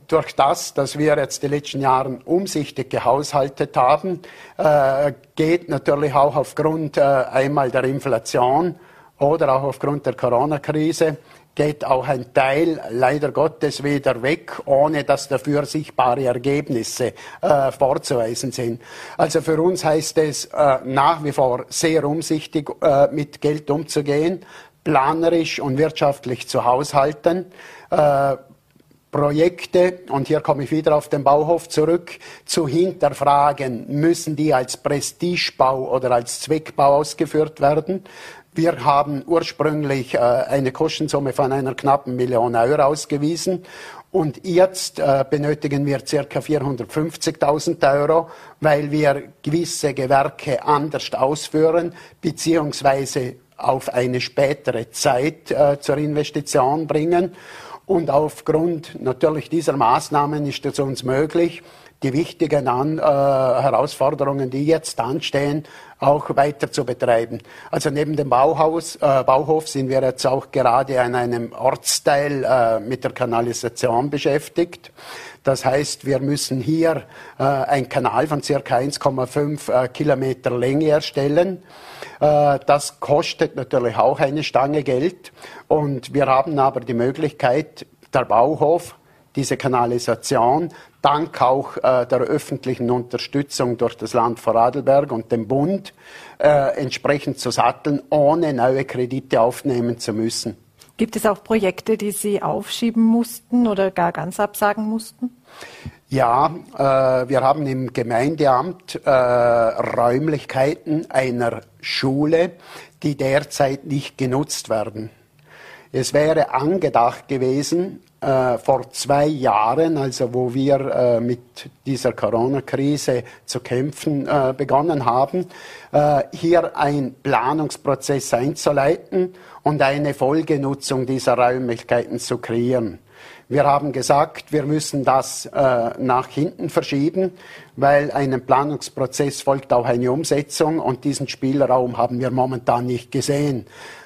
durch das, dass wir jetzt die letzten Jahre umsichtig gehaushaltet haben, äh, geht natürlich auch aufgrund äh, einmal der Inflation oder auch aufgrund der Corona-Krise geht auch ein Teil leider Gottes wieder weg, ohne dass dafür sichtbare Ergebnisse äh, vorzuweisen sind. Also für uns heißt es nach wie vor sehr umsichtig mit Geld umzugehen, planerisch und wirtschaftlich zu haushalten. Projekte, und hier komme ich wieder auf den Bauhof zurück, zu hinterfragen, müssen die als Prestigebau oder als Zweckbau ausgeführt werden. Wir haben ursprünglich äh, eine Kostensumme von einer knappen Million Euro ausgewiesen und jetzt äh, benötigen wir ca. 450.000 Euro, weil wir gewisse Gewerke anders ausführen, beziehungsweise auf eine spätere Zeit äh, zur Investition bringen. Und aufgrund natürlich dieser Maßnahmen ist es uns möglich, die wichtigen An äh, Herausforderungen, die jetzt anstehen, auch weiter zu betreiben. Also neben dem Bauhaus, äh, Bauhof sind wir jetzt auch gerade an einem Ortsteil äh, mit der Kanalisation beschäftigt. Das heißt, wir müssen hier äh, einen Kanal von circa 1,5 äh, Kilometer Länge erstellen. Äh, das kostet natürlich auch eine Stange Geld. Und wir haben aber die Möglichkeit, der Bauhof, diese Kanalisation, dank auch äh, der öffentlichen Unterstützung durch das Land Vorarlberg und den Bund, äh, entsprechend zu satteln, ohne neue Kredite aufnehmen zu müssen. Gibt es auch Projekte, die Sie aufschieben mussten oder gar ganz absagen mussten? Ja, äh, wir haben im Gemeindeamt äh, Räumlichkeiten einer Schule, die derzeit nicht genutzt werden. Es wäre angedacht gewesen, äh, vor zwei Jahren, also wo wir äh, mit dieser Corona-Krise zu kämpfen äh, begonnen haben, äh, hier einen Planungsprozess einzuleiten und eine Folgenutzung dieser Räumlichkeiten zu kreieren. Wir haben gesagt, wir müssen das äh, nach hinten verschieben, weil einem Planungsprozess folgt auch eine Umsetzung und diesen Spielraum haben wir momentan nicht gesehen.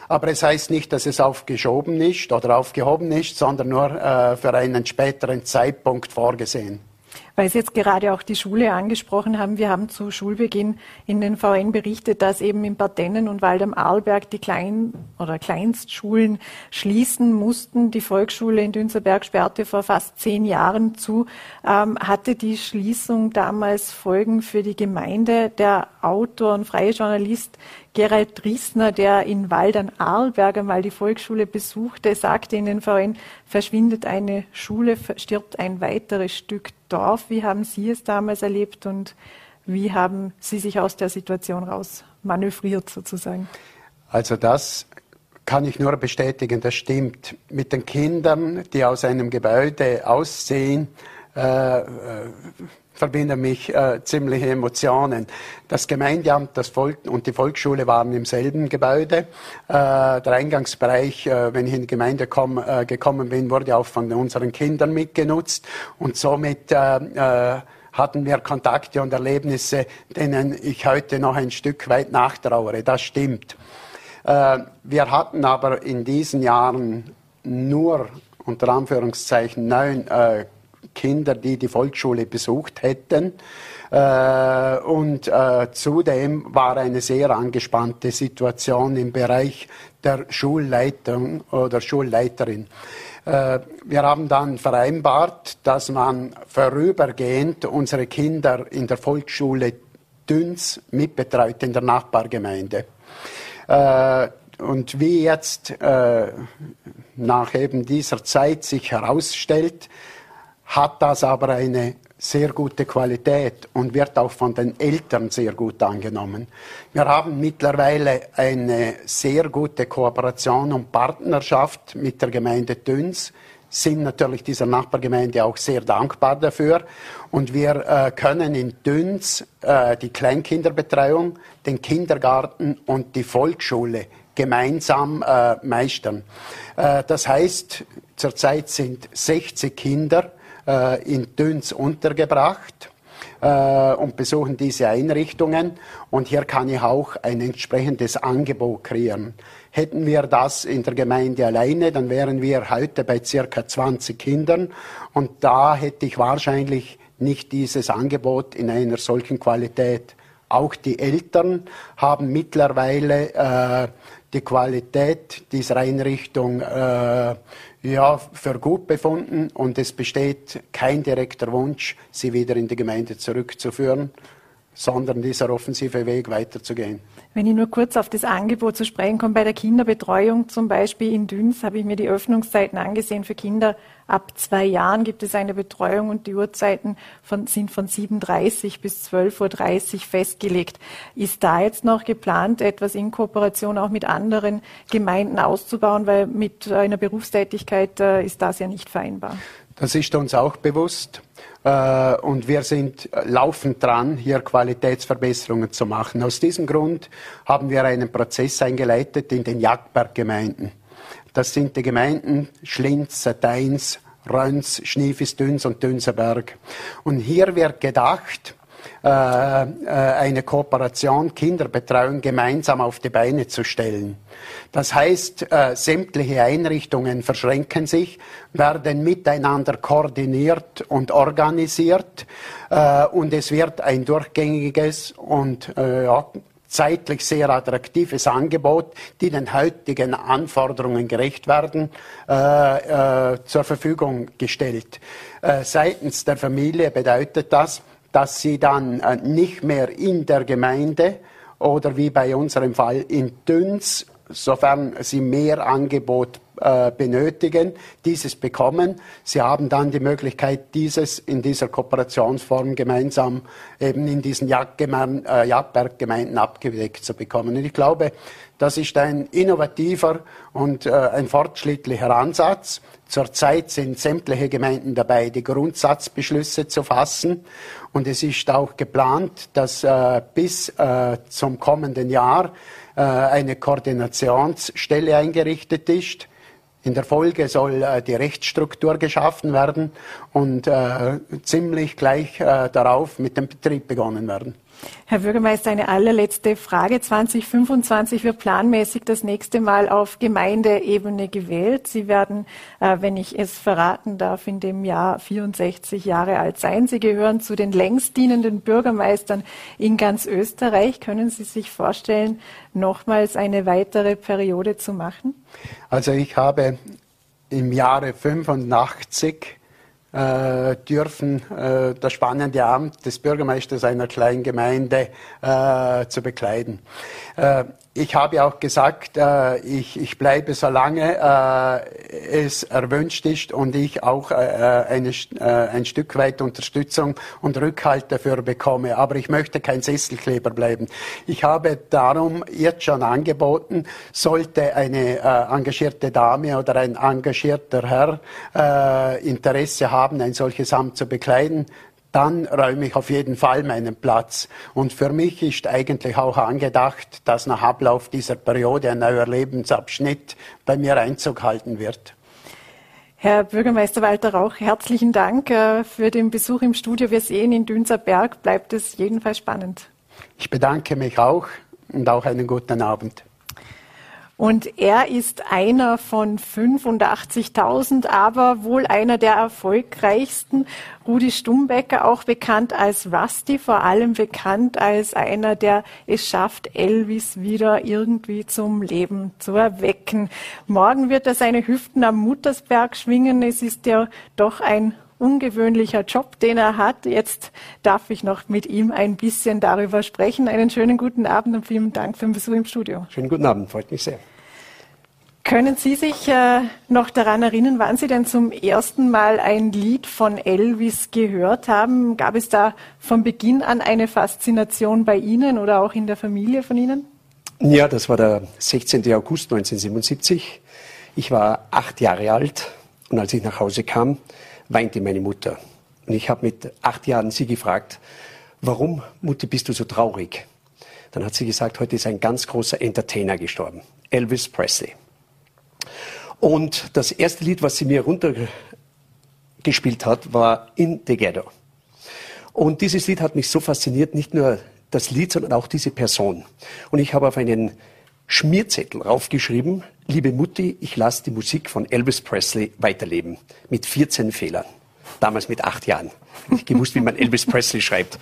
Aber es heißt nicht, dass es aufgeschoben ist oder aufgehoben ist, sondern nur äh, für einen späteren Zeitpunkt vorgesehen. Weil Sie jetzt gerade auch die Schule angesprochen haben, wir haben zu Schulbeginn in den VN berichtet, dass eben in Partennen und Wald am Arlberg die Klein- oder Kleinstschulen schließen mussten. Die Volksschule in Dünzerberg sperrte vor fast zehn Jahren zu. Ähm, hatte die Schließung damals Folgen für die Gemeinde? Der Autor und freie Journalist Gerald Driesner, der in Wald an Arlberg einmal die Volksschule besuchte, sagte in den VN, verschwindet eine Schule, stirbt ein weiteres Stück Dorf. Wie haben Sie es damals erlebt und wie haben Sie sich aus der Situation raus manövriert sozusagen? Also das kann ich nur bestätigen, das stimmt. Mit den Kindern, die aus einem Gebäude aussehen, äh, äh verbinden mich äh, ziemliche Emotionen. Das Gemeindeamt das Volk und die Volksschule waren im selben Gebäude. Äh, der Eingangsbereich, äh, wenn ich in die Gemeinde komm, äh, gekommen bin, wurde auch von unseren Kindern mitgenutzt und somit äh, äh, hatten wir Kontakte und Erlebnisse, denen ich heute noch ein Stück weit nachtrauere. Das stimmt. wir hatten aber in diesen Jahren nur unter Anführungszeichen neun Kinder, die die Volksschule besucht hätten. Äh, und äh, zudem war eine sehr angespannte Situation im Bereich der Schulleitung oder Schulleiterin. Äh, wir haben dann vereinbart, dass man vorübergehend unsere Kinder in der Volksschule Düns mitbetreut in der Nachbargemeinde. Und wie jetzt nach eben dieser Zeit sich herausstellt, hat das aber eine sehr gute Qualität und wird auch von den Eltern sehr gut angenommen. Wir haben mittlerweile eine sehr gute Kooperation und Partnerschaft mit der Gemeinde Düns, sind natürlich dieser Nachbargemeinde auch sehr dankbar dafür. Und wir äh, können in Düns äh, die Kleinkinderbetreuung, den Kindergarten und die Volksschule gemeinsam äh, meistern. Äh, das heißt, zurzeit sind 60 Kinder äh, in Düns untergebracht äh, und besuchen diese Einrichtungen. Und hier kann ich auch ein entsprechendes Angebot kreieren. Hätten wir das in der Gemeinde alleine, dann wären wir heute bei circa 20 Kindern. Und da hätte ich wahrscheinlich nicht dieses Angebot in einer solchen Qualität. Auch die Eltern haben mittlerweile äh, die Qualität dieser Einrichtung äh, ja, für gut befunden. Und es besteht kein direkter Wunsch, sie wieder in die Gemeinde zurückzuführen, sondern dieser offensive Weg weiterzugehen. Wenn ich nur kurz auf das Angebot zu sprechen komme, bei der Kinderbetreuung zum Beispiel in Düns habe ich mir die Öffnungszeiten angesehen. Für Kinder ab zwei Jahren gibt es eine Betreuung und die Uhrzeiten von, sind von 7.30 bis 12.30 Uhr festgelegt. Ist da jetzt noch geplant, etwas in Kooperation auch mit anderen Gemeinden auszubauen, weil mit einer Berufstätigkeit äh, ist das ja nicht vereinbar? Das ist uns auch bewusst. Äh, und wir sind laufend dran, hier Qualitätsverbesserungen zu machen. Aus diesem Grund haben wir einen Prozess eingeleitet in den Jagdberggemeinden. Das sind die Gemeinden Schlinz, Sateins, Röns, Schniefis, Düns und Dünserberg. Und hier wird gedacht, äh, äh, eine Kooperation Kinderbetreuung gemeinsam auf die Beine zu stellen. Das heißt, äh, sämtliche Einrichtungen verschränken sich, werden miteinander koordiniert und organisiert und es wird ein durchgängiges und zeitlich sehr attraktives Angebot, die den heutigen Anforderungen gerecht werden, äh, äh, zur Verfügung gestellt. Äh, seitens der Familie bedeutet das, dass sie dann äh, nicht mehr in der Gemeinde oder wie bei unserem Fall in Düns, sofern sie mehr Angebot äh, benötigen, dieses bekommen. Sie haben dann die Möglichkeit, dieses in dieser Kooperationsform gemeinsam eben in diesen äh, Jagdberggemeinden abgedeckt zu bekommen. Und ich glaube, das ist ein innovativer und ein fortschrittlicher Ansatz. Zurzeit sind sämtliche Gemeinden dabei, die Grundsatzbeschlüsse zu fassen. Und es ist auch geplant, dass äh, bis äh, zum kommenden Jahr äh, eine Koordinationsstelle eingerichtet ist. In der Folge soll äh, die Rechtsstruktur geschaffen werden und äh, ziemlich gleich äh, darauf mit dem Betrieb begonnen werden. Herr Bürgermeister, eine allerletzte Frage. 2025 wird planmäßig das nächste Mal auf Gemeindeebene gewählt. Sie werden, äh, wenn ich es verraten darf, in dem Jahr 64 Jahre alt sein. Sie gehören zu den längst dienenden Bürgermeistern in ganz Österreich. Können Sie sich vorstellen, nochmals eine weitere Periode zu machen? Also ich habe im Jahre 85 äh, dürfen äh, das spannende Amt des Bürgermeisters einer kleinen Gemeinde äh, zu bekleiden. Äh, ich habe auch gesagt, äh, ich, ich bleibe, solange äh, es erwünscht ist und ich auch äh, eine, äh, ein Stück weit Unterstützung und Rückhalt dafür bekomme. Aber ich möchte kein Sesselkleber bleiben. Ich habe darum jetzt schon angeboten, sollte eine äh, engagierte Dame oder ein engagierter Herr äh, Interesse haben, ein solches Amt zu bekleiden, dann räume ich auf jeden Fall meinen Platz. Und für mich ist eigentlich auch angedacht, dass nach Ablauf dieser Periode ein neuer Lebensabschnitt bei mir Einzug halten wird. Herr Bürgermeister Walter Rauch, herzlichen Dank äh, für den Besuch im Studio. Wir sehen, in Dünzerberg bleibt es jedenfalls spannend. Ich bedanke mich auch und auch einen guten Abend. Und er ist einer von 85.000, aber wohl einer der erfolgreichsten. Rudi Stumbecker, auch bekannt als Rusty, vor allem bekannt als einer, der es schafft, Elvis wieder irgendwie zum Leben zu erwecken. Morgen wird er seine Hüften am Muttersberg schwingen. Es ist ja doch ein ungewöhnlicher Job, den er hat. Jetzt darf ich noch mit ihm ein bisschen darüber sprechen. Einen schönen guten Abend und vielen Dank für den Besuch im Studio. Schönen guten Abend, freut mich sehr. Können Sie sich äh, noch daran erinnern, wann Sie denn zum ersten Mal ein Lied von Elvis gehört haben? Gab es da von Beginn an eine Faszination bei Ihnen oder auch in der Familie von Ihnen? Ja, das war der 16. August 1977. Ich war acht Jahre alt und als ich nach Hause kam, weinte meine Mutter. Und ich habe mit acht Jahren sie gefragt, warum, Mutti, bist du so traurig? Dann hat sie gesagt, heute ist ein ganz großer Entertainer gestorben, Elvis Presley. Und das erste Lied, was sie mir runtergespielt hat, war In the Ghetto. Und dieses Lied hat mich so fasziniert, nicht nur das Lied, sondern auch diese Person. Und ich habe auf einen Schmierzettel raufgeschrieben, liebe Mutti, ich lasse die Musik von Elvis Presley weiterleben. Mit 14 Fehlern. Damals mit acht Jahren. Ich gewusst, wie man Elvis Presley schreibt.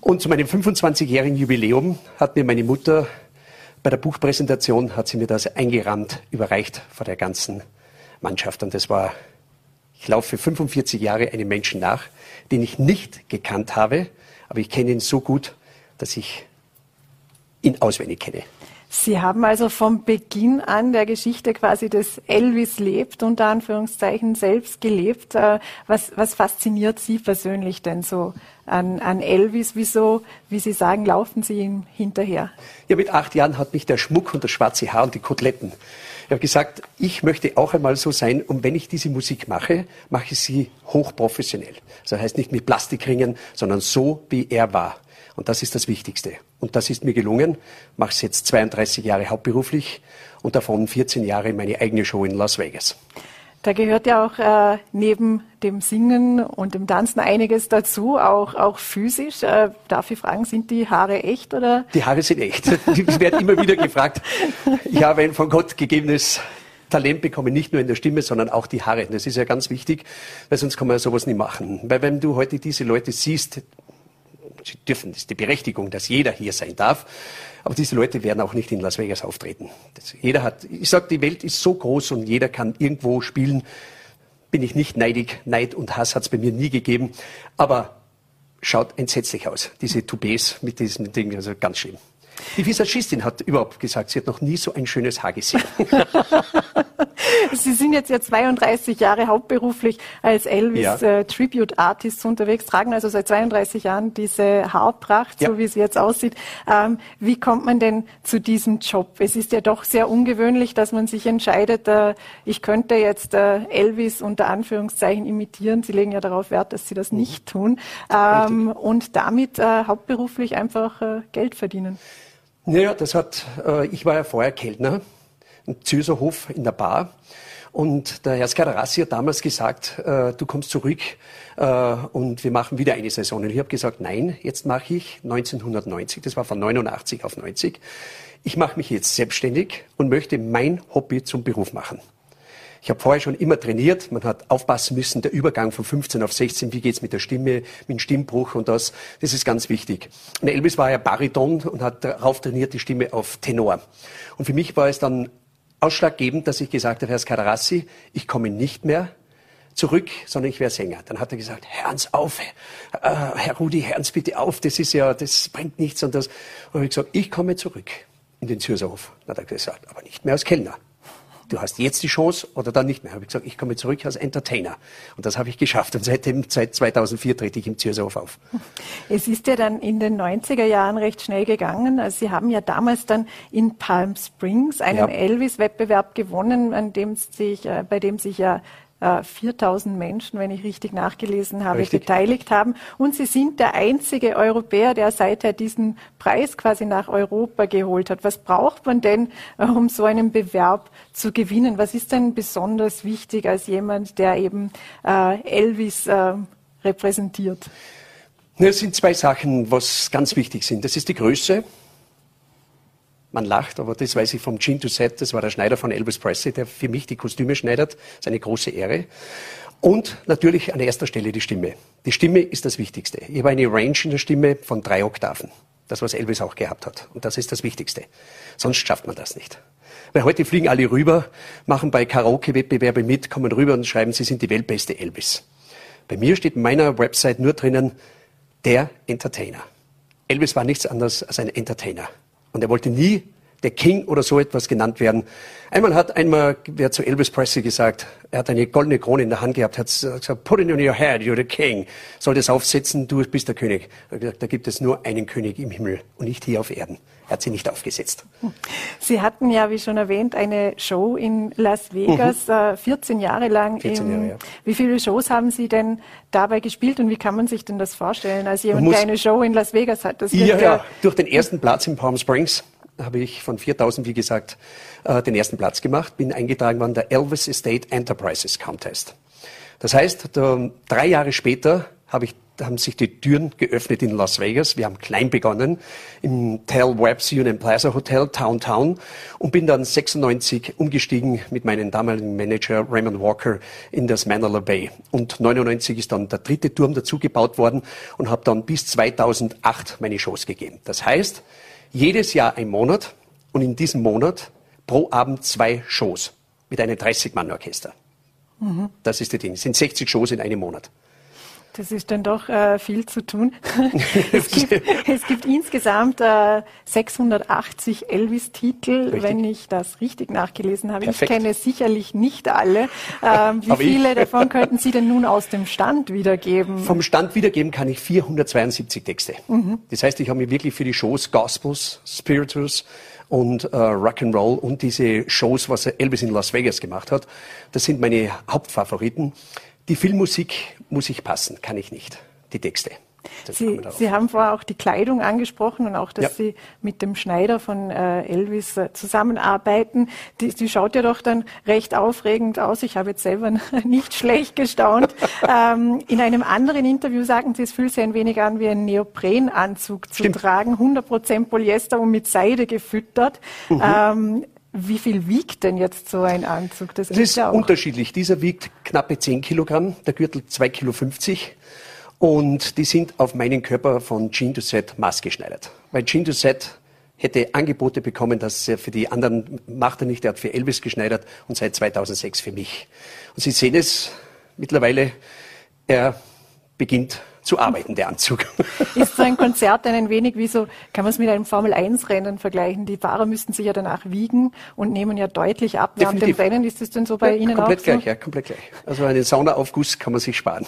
Und zu meinem 25-jährigen Jubiläum hat mir meine Mutter bei der Buchpräsentation hat sie mir das eingerahmt, überreicht vor der ganzen Mannschaft. Und das war, ich laufe 45 Jahre einem Menschen nach, den ich nicht gekannt habe, aber ich kenne ihn so gut, dass ich ihn auswendig kenne. Sie haben also vom Beginn an der Geschichte quasi des Elvis lebt, unter Anführungszeichen selbst gelebt. Äh, was, was fasziniert Sie persönlich denn so an, an Elvis? Wieso, wie Sie sagen, laufen Sie ihm hinterher? Ja, mit acht Jahren hat mich der Schmuck und das schwarze Haar und die Koteletten. Ich habe gesagt, ich möchte auch einmal so sein und wenn ich diese Musik mache, mache ich sie hochprofessionell. Das heißt nicht mit Plastikringen, sondern so, wie er war. Und das ist das Wichtigste. Und das ist mir gelungen. Mache es jetzt 32 Jahre hauptberuflich und davon 14 Jahre meine eigene Show in Las Vegas. Da gehört ja auch äh, neben dem Singen und dem Tanzen einiges dazu, auch, auch physisch. Äh, darf ich fragen, sind die Haare echt oder? Die Haare sind echt. Ich werde immer wieder gefragt. Ich habe ein von Gott gegebenes Talent bekommen, nicht nur in der Stimme, sondern auch die Haare. Das ist ja ganz wichtig, weil sonst kann man sowas nie machen. Weil wenn du heute diese Leute siehst, sie dürfen, das ist die Berechtigung, dass jeder hier sein darf. Aber diese Leute werden auch nicht in Las Vegas auftreten. Das, jeder hat, ich sage, die Welt ist so groß und jeder kann irgendwo spielen. Bin ich nicht neidig. Neid und Hass hat es bei mir nie gegeben. Aber schaut entsetzlich aus. Diese Toupets mit diesem Ding, also ganz schlimm. Die Visagistin hat überhaupt gesagt, sie hat noch nie so ein schönes Haar gesehen. Sie sind jetzt ja 32 Jahre hauptberuflich als Elvis ja. äh, Tribute Artist unterwegs, tragen also seit 32 Jahren diese Haarpracht, ja. so wie sie jetzt aussieht. Ähm, wie kommt man denn zu diesem Job? Es ist ja doch sehr ungewöhnlich, dass man sich entscheidet, äh, ich könnte jetzt äh, Elvis unter Anführungszeichen imitieren. Sie legen ja darauf Wert, dass Sie das nicht tun. Ähm, und damit äh, hauptberuflich einfach äh, Geld verdienen. Naja, das hat, äh, ich war ja vorher Kellner im Zürserhof in der Bar. Und der Herr Scadarassi hat damals gesagt, äh, du kommst zurück äh, und wir machen wieder eine Saison. Und ich habe gesagt, nein, jetzt mache ich 1990, das war von 89 auf 90, ich mache mich jetzt selbstständig und möchte mein Hobby zum Beruf machen. Ich habe vorher schon immer trainiert. Man hat aufpassen müssen, der Übergang von 15 auf 16, wie geht's mit der Stimme, mit dem Stimmbruch und das, das ist ganz wichtig. Und Elvis war ja Bariton und hat darauf trainiert, die Stimme auf Tenor. Und für mich war es dann ausschlaggebend, dass ich gesagt habe, Herr Scadarassi, ich komme nicht mehr zurück, sondern ich wäre Sänger. Dann hat er gesagt, Herrns auf, äh, Herr Rudi, Herrns bitte auf, das ist ja, das bringt nichts und das. Und ich gesagt, ich komme zurück in den Zürshof. Dann hat er gesagt, aber nicht mehr als Kellner du hast jetzt die Chance oder dann nicht mehr. Habe ich gesagt, ich komme zurück als Entertainer. Und das habe ich geschafft. Und seitdem, seit 2004 trete ich im Zürshof auf. Es ist ja dann in den 90er Jahren recht schnell gegangen. Also Sie haben ja damals dann in Palm Springs einen ja. Elvis-Wettbewerb gewonnen, an dem sich, äh, bei dem sich ja 4000 äh, Menschen, wenn ich richtig nachgelesen habe, richtig. beteiligt haben. Und Sie sind der einzige Europäer, der seither diesen Preis quasi nach Europa geholt hat. Was braucht man denn, äh, um so einen Bewerb zu gewinnen? Was ist denn besonders wichtig als jemand, der eben äh, Elvis repräsentiert? Es sind zwei Sachen, was ganz wichtig sind. Das ist die Größe man lacht, aber das weiß ich vom Gene Set, das war der Schneider von Elvis Presley, der für mich die Kostüme schneidet. Das ist eine große Ehre. Und natürlich an erster Stelle die Stimme. Die Stimme ist das Wichtigste. Ich habe eine Range in der Stimme von drei Oktaven. Das, was Elvis auch gehabt hat. Und das ist das Wichtigste. Sonst schafft man das nicht. Weil heute fliegen alle rüber, machen bei Karaoke-Wettbewerbe mit, kommen rüber und schreiben, sie sind die weltbeste Elvis. Bei mir steht in meiner Website nur drinnen, der Entertainer. Elvis war nichts anderes als ein Entertainer. Und er wollte nie der King oder so etwas genannt werden. Einmal hat einmal, wer zu Elvis Presley gesagt, er hat eine goldene Krone in der Hand gehabt, hat gesagt, put it on your head, you're the king. Soll das aufsetzen, du bist der König. Er hat gesagt, da gibt es nur einen König im Himmel und nicht hier auf Erden. Er hat sie nicht aufgesetzt. Sie hatten ja, wie schon erwähnt, eine Show in Las Vegas, mhm. 14 äh, Jahre lang. 14 Jahre, ja. Wie viele Shows haben Sie denn dabei gespielt und wie kann man sich denn das vorstellen, als jemand, der eine Show in Las Vegas hat? Das ja, ja, durch den ersten Platz in Palm Springs habe ich von 4000, wie gesagt, äh, den ersten Platz gemacht, bin eingetragen worden der Elvis Estate Enterprises Contest. Das heißt, drei Jahre später habe ich, haben sich die Türen geöffnet in Las Vegas. Wir haben klein begonnen im Tel Webbs Union Plaza Hotel, Town Town, und bin dann 96 umgestiegen mit meinem damaligen Manager Raymond Walker in das Manila Bay. Und 99 ist dann der dritte Turm dazu gebaut worden und habe dann bis 2008 meine Shows gegeben. Das heißt, jedes Jahr ein Monat und in diesem Monat pro Abend zwei Shows mit einem 30-Mann-Orchester. Mhm. Das ist das Ding. Es sind 60 Shows in einem Monat. Das ist dann doch äh, viel zu tun. es, gibt, es, gibt, insgesamt äh, 680 Elvis-Titel, wenn ich das richtig nachgelesen habe. Perfekt. Ich kenne sicherlich nicht alle. Ähm, wie viele davon könnten Sie denn nun aus dem Stand wiedergeben? Vom Stand wiedergeben kann ich 472 Texte. Mhm. Das heißt, ich habe mich wirklich für die Shows Gospels, Spirituals, und äh, Rock'n'Roll und diese Shows, was Elvis in Las Vegas gemacht hat, das sind meine Hauptfavoriten. Die Filmmusik muss ich passen, kann ich nicht. Die Texte. Sie, Sie, haben vorher auch die Kleidung angesprochen und auch, dass ja. Sie mit dem Schneider von äh, Elvis äh, zusammenarbeiten. Die, die, schaut ja doch dann recht aufregend aus. Ich habe jetzt selber nicht schlecht gestaunt. ähm, in einem anderen Interview sagten Sie, es fühlt sich ein wenig an wie ein Neoprenanzug zu Stimmt. tragen, 100% Polyester und mit Seide gefüttert. Mhm. Ähm, wie viel wiegt denn jetzt so ein Anzug? Das, das ist ja unterschiedlich. Dieser wiegt knappe 10 Kilogramm, der Gürtel 2,50 Kilo. Und die sind auf meinen Körper von Jean Set maßgeschneidert. Weil Jean Set hätte Angebote bekommen, dass er für die anderen macht er nicht. Er hat für Elvis geschneidert und seit 2006 für mich. Und Sie sehen es mittlerweile, er beginnt zu arbeiten, der Anzug. Ist so ein Konzert dann ein wenig wie so, kann man es mit einem Formel-1-Rennen vergleichen? Die Fahrer müssten sich ja danach wiegen und nehmen ja deutlich ab während dem Rennen. Ist das denn so bei ja, Ihnen komplett auch so? Komplett gleich, ja, komplett gleich. Also einen Saunaaufguss kann man sich sparen.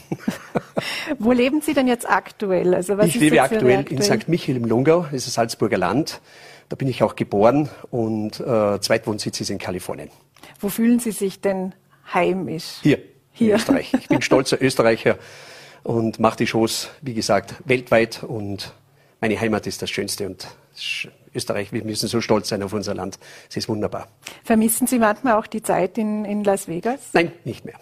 Wo leben Sie denn jetzt aktuell? Also was ich lebe aktuell, aktuell in St. Michael im Lungau, das ist das Salzburger Land. Da bin ich auch geboren und äh, Zweitwohnsitz ist in Kalifornien. Wo fühlen Sie sich denn heimisch? Hier, Hier. in Österreich. Ich bin stolzer Österreicher und mache die Shows, wie gesagt, weltweit und meine Heimat ist das Schönste und Österreich, wir müssen so stolz sein auf unser Land. Es ist wunderbar. Vermissen Sie manchmal auch die Zeit in, in Las Vegas? Nein, nicht mehr.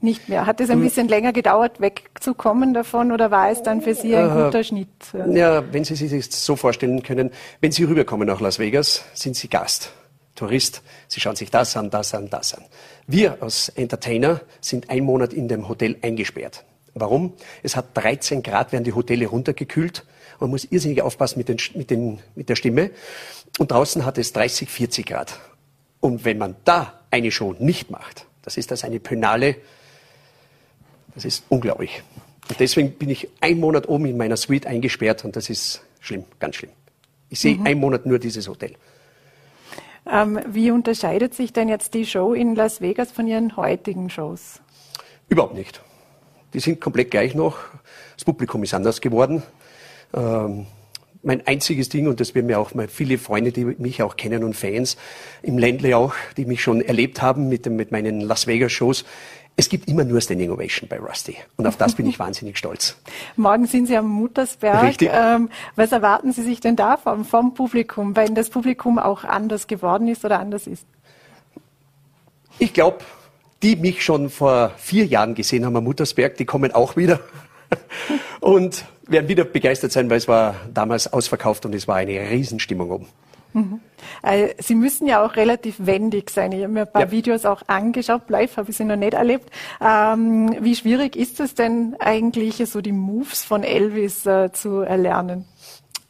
Nicht mehr. Hat es ein hm. bisschen länger gedauert, wegzukommen davon oder war es dann für Sie ein äh, guter Schnitt? Ja, wenn Sie sich das so vorstellen können, wenn Sie rüberkommen nach Las Vegas, sind Sie Gast, Tourist. Sie schauen sich das an, das an, das an. Wir als Entertainer sind ein Monat in dem Hotel eingesperrt. Warum? Es hat 13 Grad, werden die Hotels runtergekühlt. Man muss irrsinnig aufpassen mit, den, mit, den, mit der Stimme. Und draußen hat es 30, 40 Grad. Und wenn man da eine Show nicht macht, das ist das eine Penale das ist unglaublich. Und deswegen bin ich einen Monat oben in meiner Suite eingesperrt und das ist schlimm, ganz schlimm. Ich sehe mhm. einen Monat nur dieses Hotel. Ähm, wie unterscheidet sich denn jetzt die Show in Las Vegas von Ihren heutigen Shows? Überhaupt nicht. Die sind komplett gleich noch. Das Publikum ist anders geworden. Ähm, mein einziges Ding, und das werden mir auch mal viele Freunde, die mich auch kennen und Fans im Ländle auch, die mich schon erlebt haben mit, dem, mit meinen Las Vegas Shows, es gibt immer nur Standing Ovation bei Rusty. Und auf das bin ich wahnsinnig stolz. Morgen sind Sie am Muttersberg. Richtig. Ähm, was erwarten Sie sich denn da vom, vom Publikum, weil das Publikum auch anders geworden ist oder anders ist? Ich glaube, die mich schon vor vier Jahren gesehen haben am Muttersberg, die kommen auch wieder. und werden wieder begeistert sein, weil es war damals ausverkauft und es war eine Riesenstimmung oben. Mhm. Äh, sie müssen ja auch relativ wendig sein. Ich habe mir ein paar ja. Videos auch angeschaut. Live habe ich sie noch nicht erlebt. Ähm, wie schwierig ist es denn eigentlich, so die Moves von Elvis äh, zu erlernen?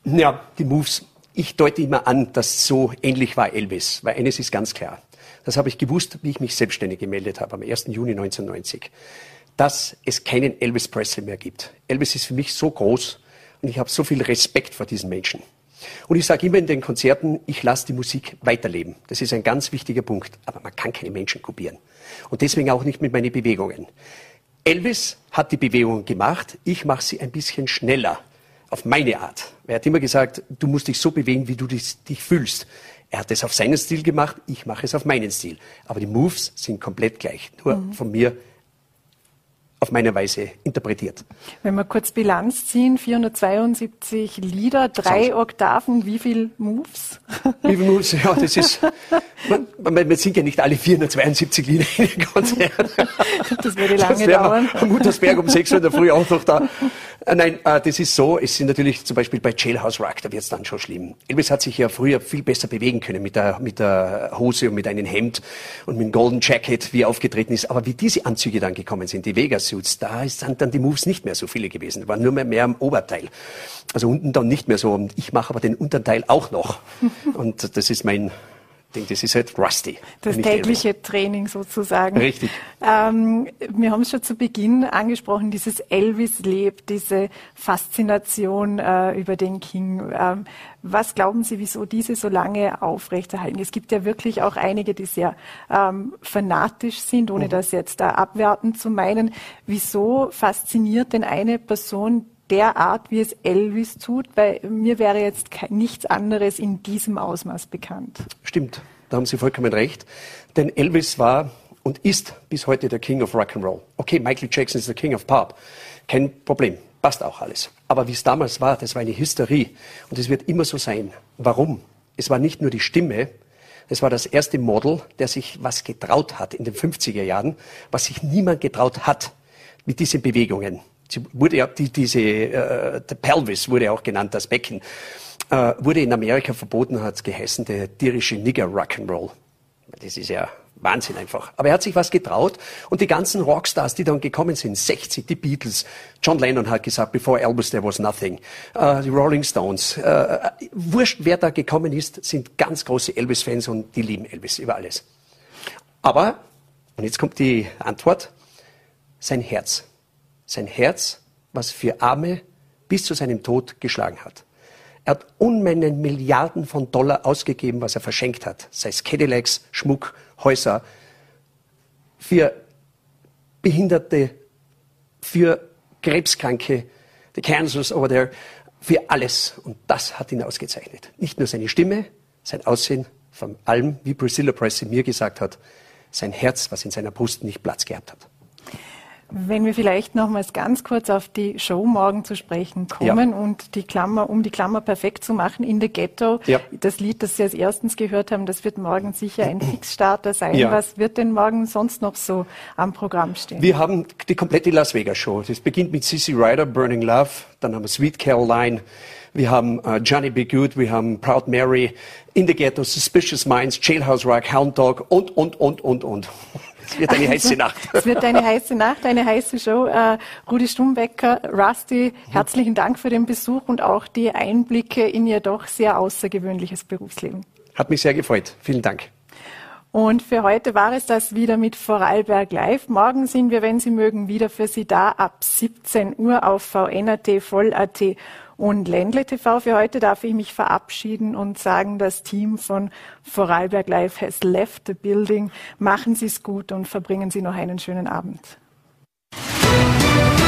Ja, die Moves. Ich deute immer an, dass so ähnlich war Elvis, weil eines ist ganz klar. Das habe ich gewusst, wie ich mich selbstständig gemeldet habe am 1. Juni 1990, dass es keinen Elvis Presley mehr gibt. Elvis ist für mich so groß und ich habe so viel Respekt vor diesen Menschen. Und ich sage immer in den Konzerten, ich lasse die Musik weiterleben. Das ist ein ganz wichtiger Punkt. Aber man kann keine Menschen kopieren. Und deswegen auch nicht mit meinen Bewegungen. Elvis hat die Bewegungen gemacht, ich mache sie ein bisschen schneller. Auf meine Art. Er hat immer gesagt, du musst dich so bewegen, wie du dich, dich fühlst. Er hat es auf seinen Stil gemacht, ich mache es auf meinen Stil. Aber die Moves sind komplett gleich. Nur mhm. von mir auf meine Weise interpretiert. Wenn wir kurz Bilanz ziehen, 472 Lieder, drei so. Oktaven, wie viel Moves? Wie viel Moves? Ja, das ist, man, man, man singt ja nicht alle 472 Lieder in den Konzerten. Das würde lange das dauern. Am Muttersberg um 6 Uhr in der Früh auch noch da. Äh, nein, äh, das ist so, es sind natürlich zum Beispiel bei Jailhouse Rock, da wird es dann schon schlimm. Elvis hat sich ja früher viel besser bewegen können mit der, mit der Hose und mit einem Hemd und mit dem Golden Jacket, wie er aufgetreten ist. Aber wie diese Anzüge dann gekommen sind, die Vegas-Suits, da sind dann die Moves nicht mehr so viele gewesen. waren nur mehr, mehr am Oberteil. Also unten dann nicht mehr so. Und ich mache aber den Unterteil auch noch. Und das ist mein, denke, das ist halt Rusty. Das tägliche Elvis. Training sozusagen. Richtig. Ähm, wir haben es schon zu Beginn angesprochen, dieses Elvis lebt, diese Faszination äh, über den King. Ähm, was glauben Sie, wieso diese so lange aufrechterhalten? Es gibt ja wirklich auch einige, die sehr ähm, fanatisch sind, ohne mhm. das jetzt da abwerten zu meinen. Wieso fasziniert denn eine Person der Art, wie es Elvis tut, weil mir wäre jetzt nichts anderes in diesem Ausmaß bekannt. Stimmt, da haben Sie vollkommen recht. Denn Elvis war und ist bis heute der King of Rock'n'Roll. Okay, Michael Jackson ist der King of Pop. Kein Problem, passt auch alles. Aber wie es damals war, das war eine Hysterie. Und es wird immer so sein. Warum? Es war nicht nur die Stimme, es war das erste Model, der sich was getraut hat in den 50er Jahren, was sich niemand getraut hat mit diesen Bewegungen. Sie wurde ja, die, diese, äh, der Pelvis wurde auch genannt, das Becken, äh, wurde in Amerika verboten, hat es geheißen, der tierische Nigger Rock'n'Roll. Das ist ja Wahnsinn einfach. Aber er hat sich was getraut und die ganzen Rockstars, die dann gekommen sind, 60, die Beatles, John Lennon hat gesagt, before Elvis there was nothing, uh, die Rolling Stones, uh, wurscht wer da gekommen ist, sind ganz große Elvis-Fans und die lieben Elvis über alles. Aber, und jetzt kommt die Antwort, sein Herz sein Herz, was für Arme bis zu seinem Tod geschlagen hat. Er hat Unmengen Milliarden von Dollar ausgegeben, was er verschenkt hat. Sei es Cadillacs, Schmuck, Häuser, für Behinderte, für Krebskranke, the cancers over there, für alles. Und das hat ihn ausgezeichnet. Nicht nur seine Stimme, sein Aussehen, von allem, wie Priscilla Presley mir gesagt hat, sein Herz, was in seiner Brust nicht Platz gehabt hat. Wenn wir vielleicht nochmals ganz kurz auf die Show morgen zu sprechen kommen ja. und die Klammer, um die Klammer perfekt zu machen, in the Ghetto, ja. das Lied, das Sie als erstens gehört haben, das wird morgen sicher ein Fixstarter sein. Ja. Was wird denn morgen sonst noch so am Programm stehen? Wir haben die komplette Las Vegas Show. Das beginnt mit Sissy Ryder, Burning Love, dann haben wir Sweet Caroline, wir haben uh, Johnny Be Good, wir haben Proud Mary, In the Ghetto, Suspicious Minds, Jailhouse Rock, Hound Dog und, und, und, und, und. Es wird eine heiße Nacht. es wird eine heiße Nacht, eine heiße Show. Uh, Rudi Stumbecker, Rusty, herzlichen Dank für den Besuch und auch die Einblicke in Ihr doch sehr außergewöhnliches Berufsleben. Hat mich sehr gefreut. Vielen Dank. Und für heute war es das wieder mit Vorarlberg Live. Morgen sind wir, wenn Sie mögen, wieder für Sie da ab 17 Uhr auf VNRT, Voll.at und Ländle TV für heute darf ich mich verabschieden und sagen, das Team von Vorarlberg Live has left the building. Machen Sie es gut und verbringen Sie noch einen schönen Abend. Musik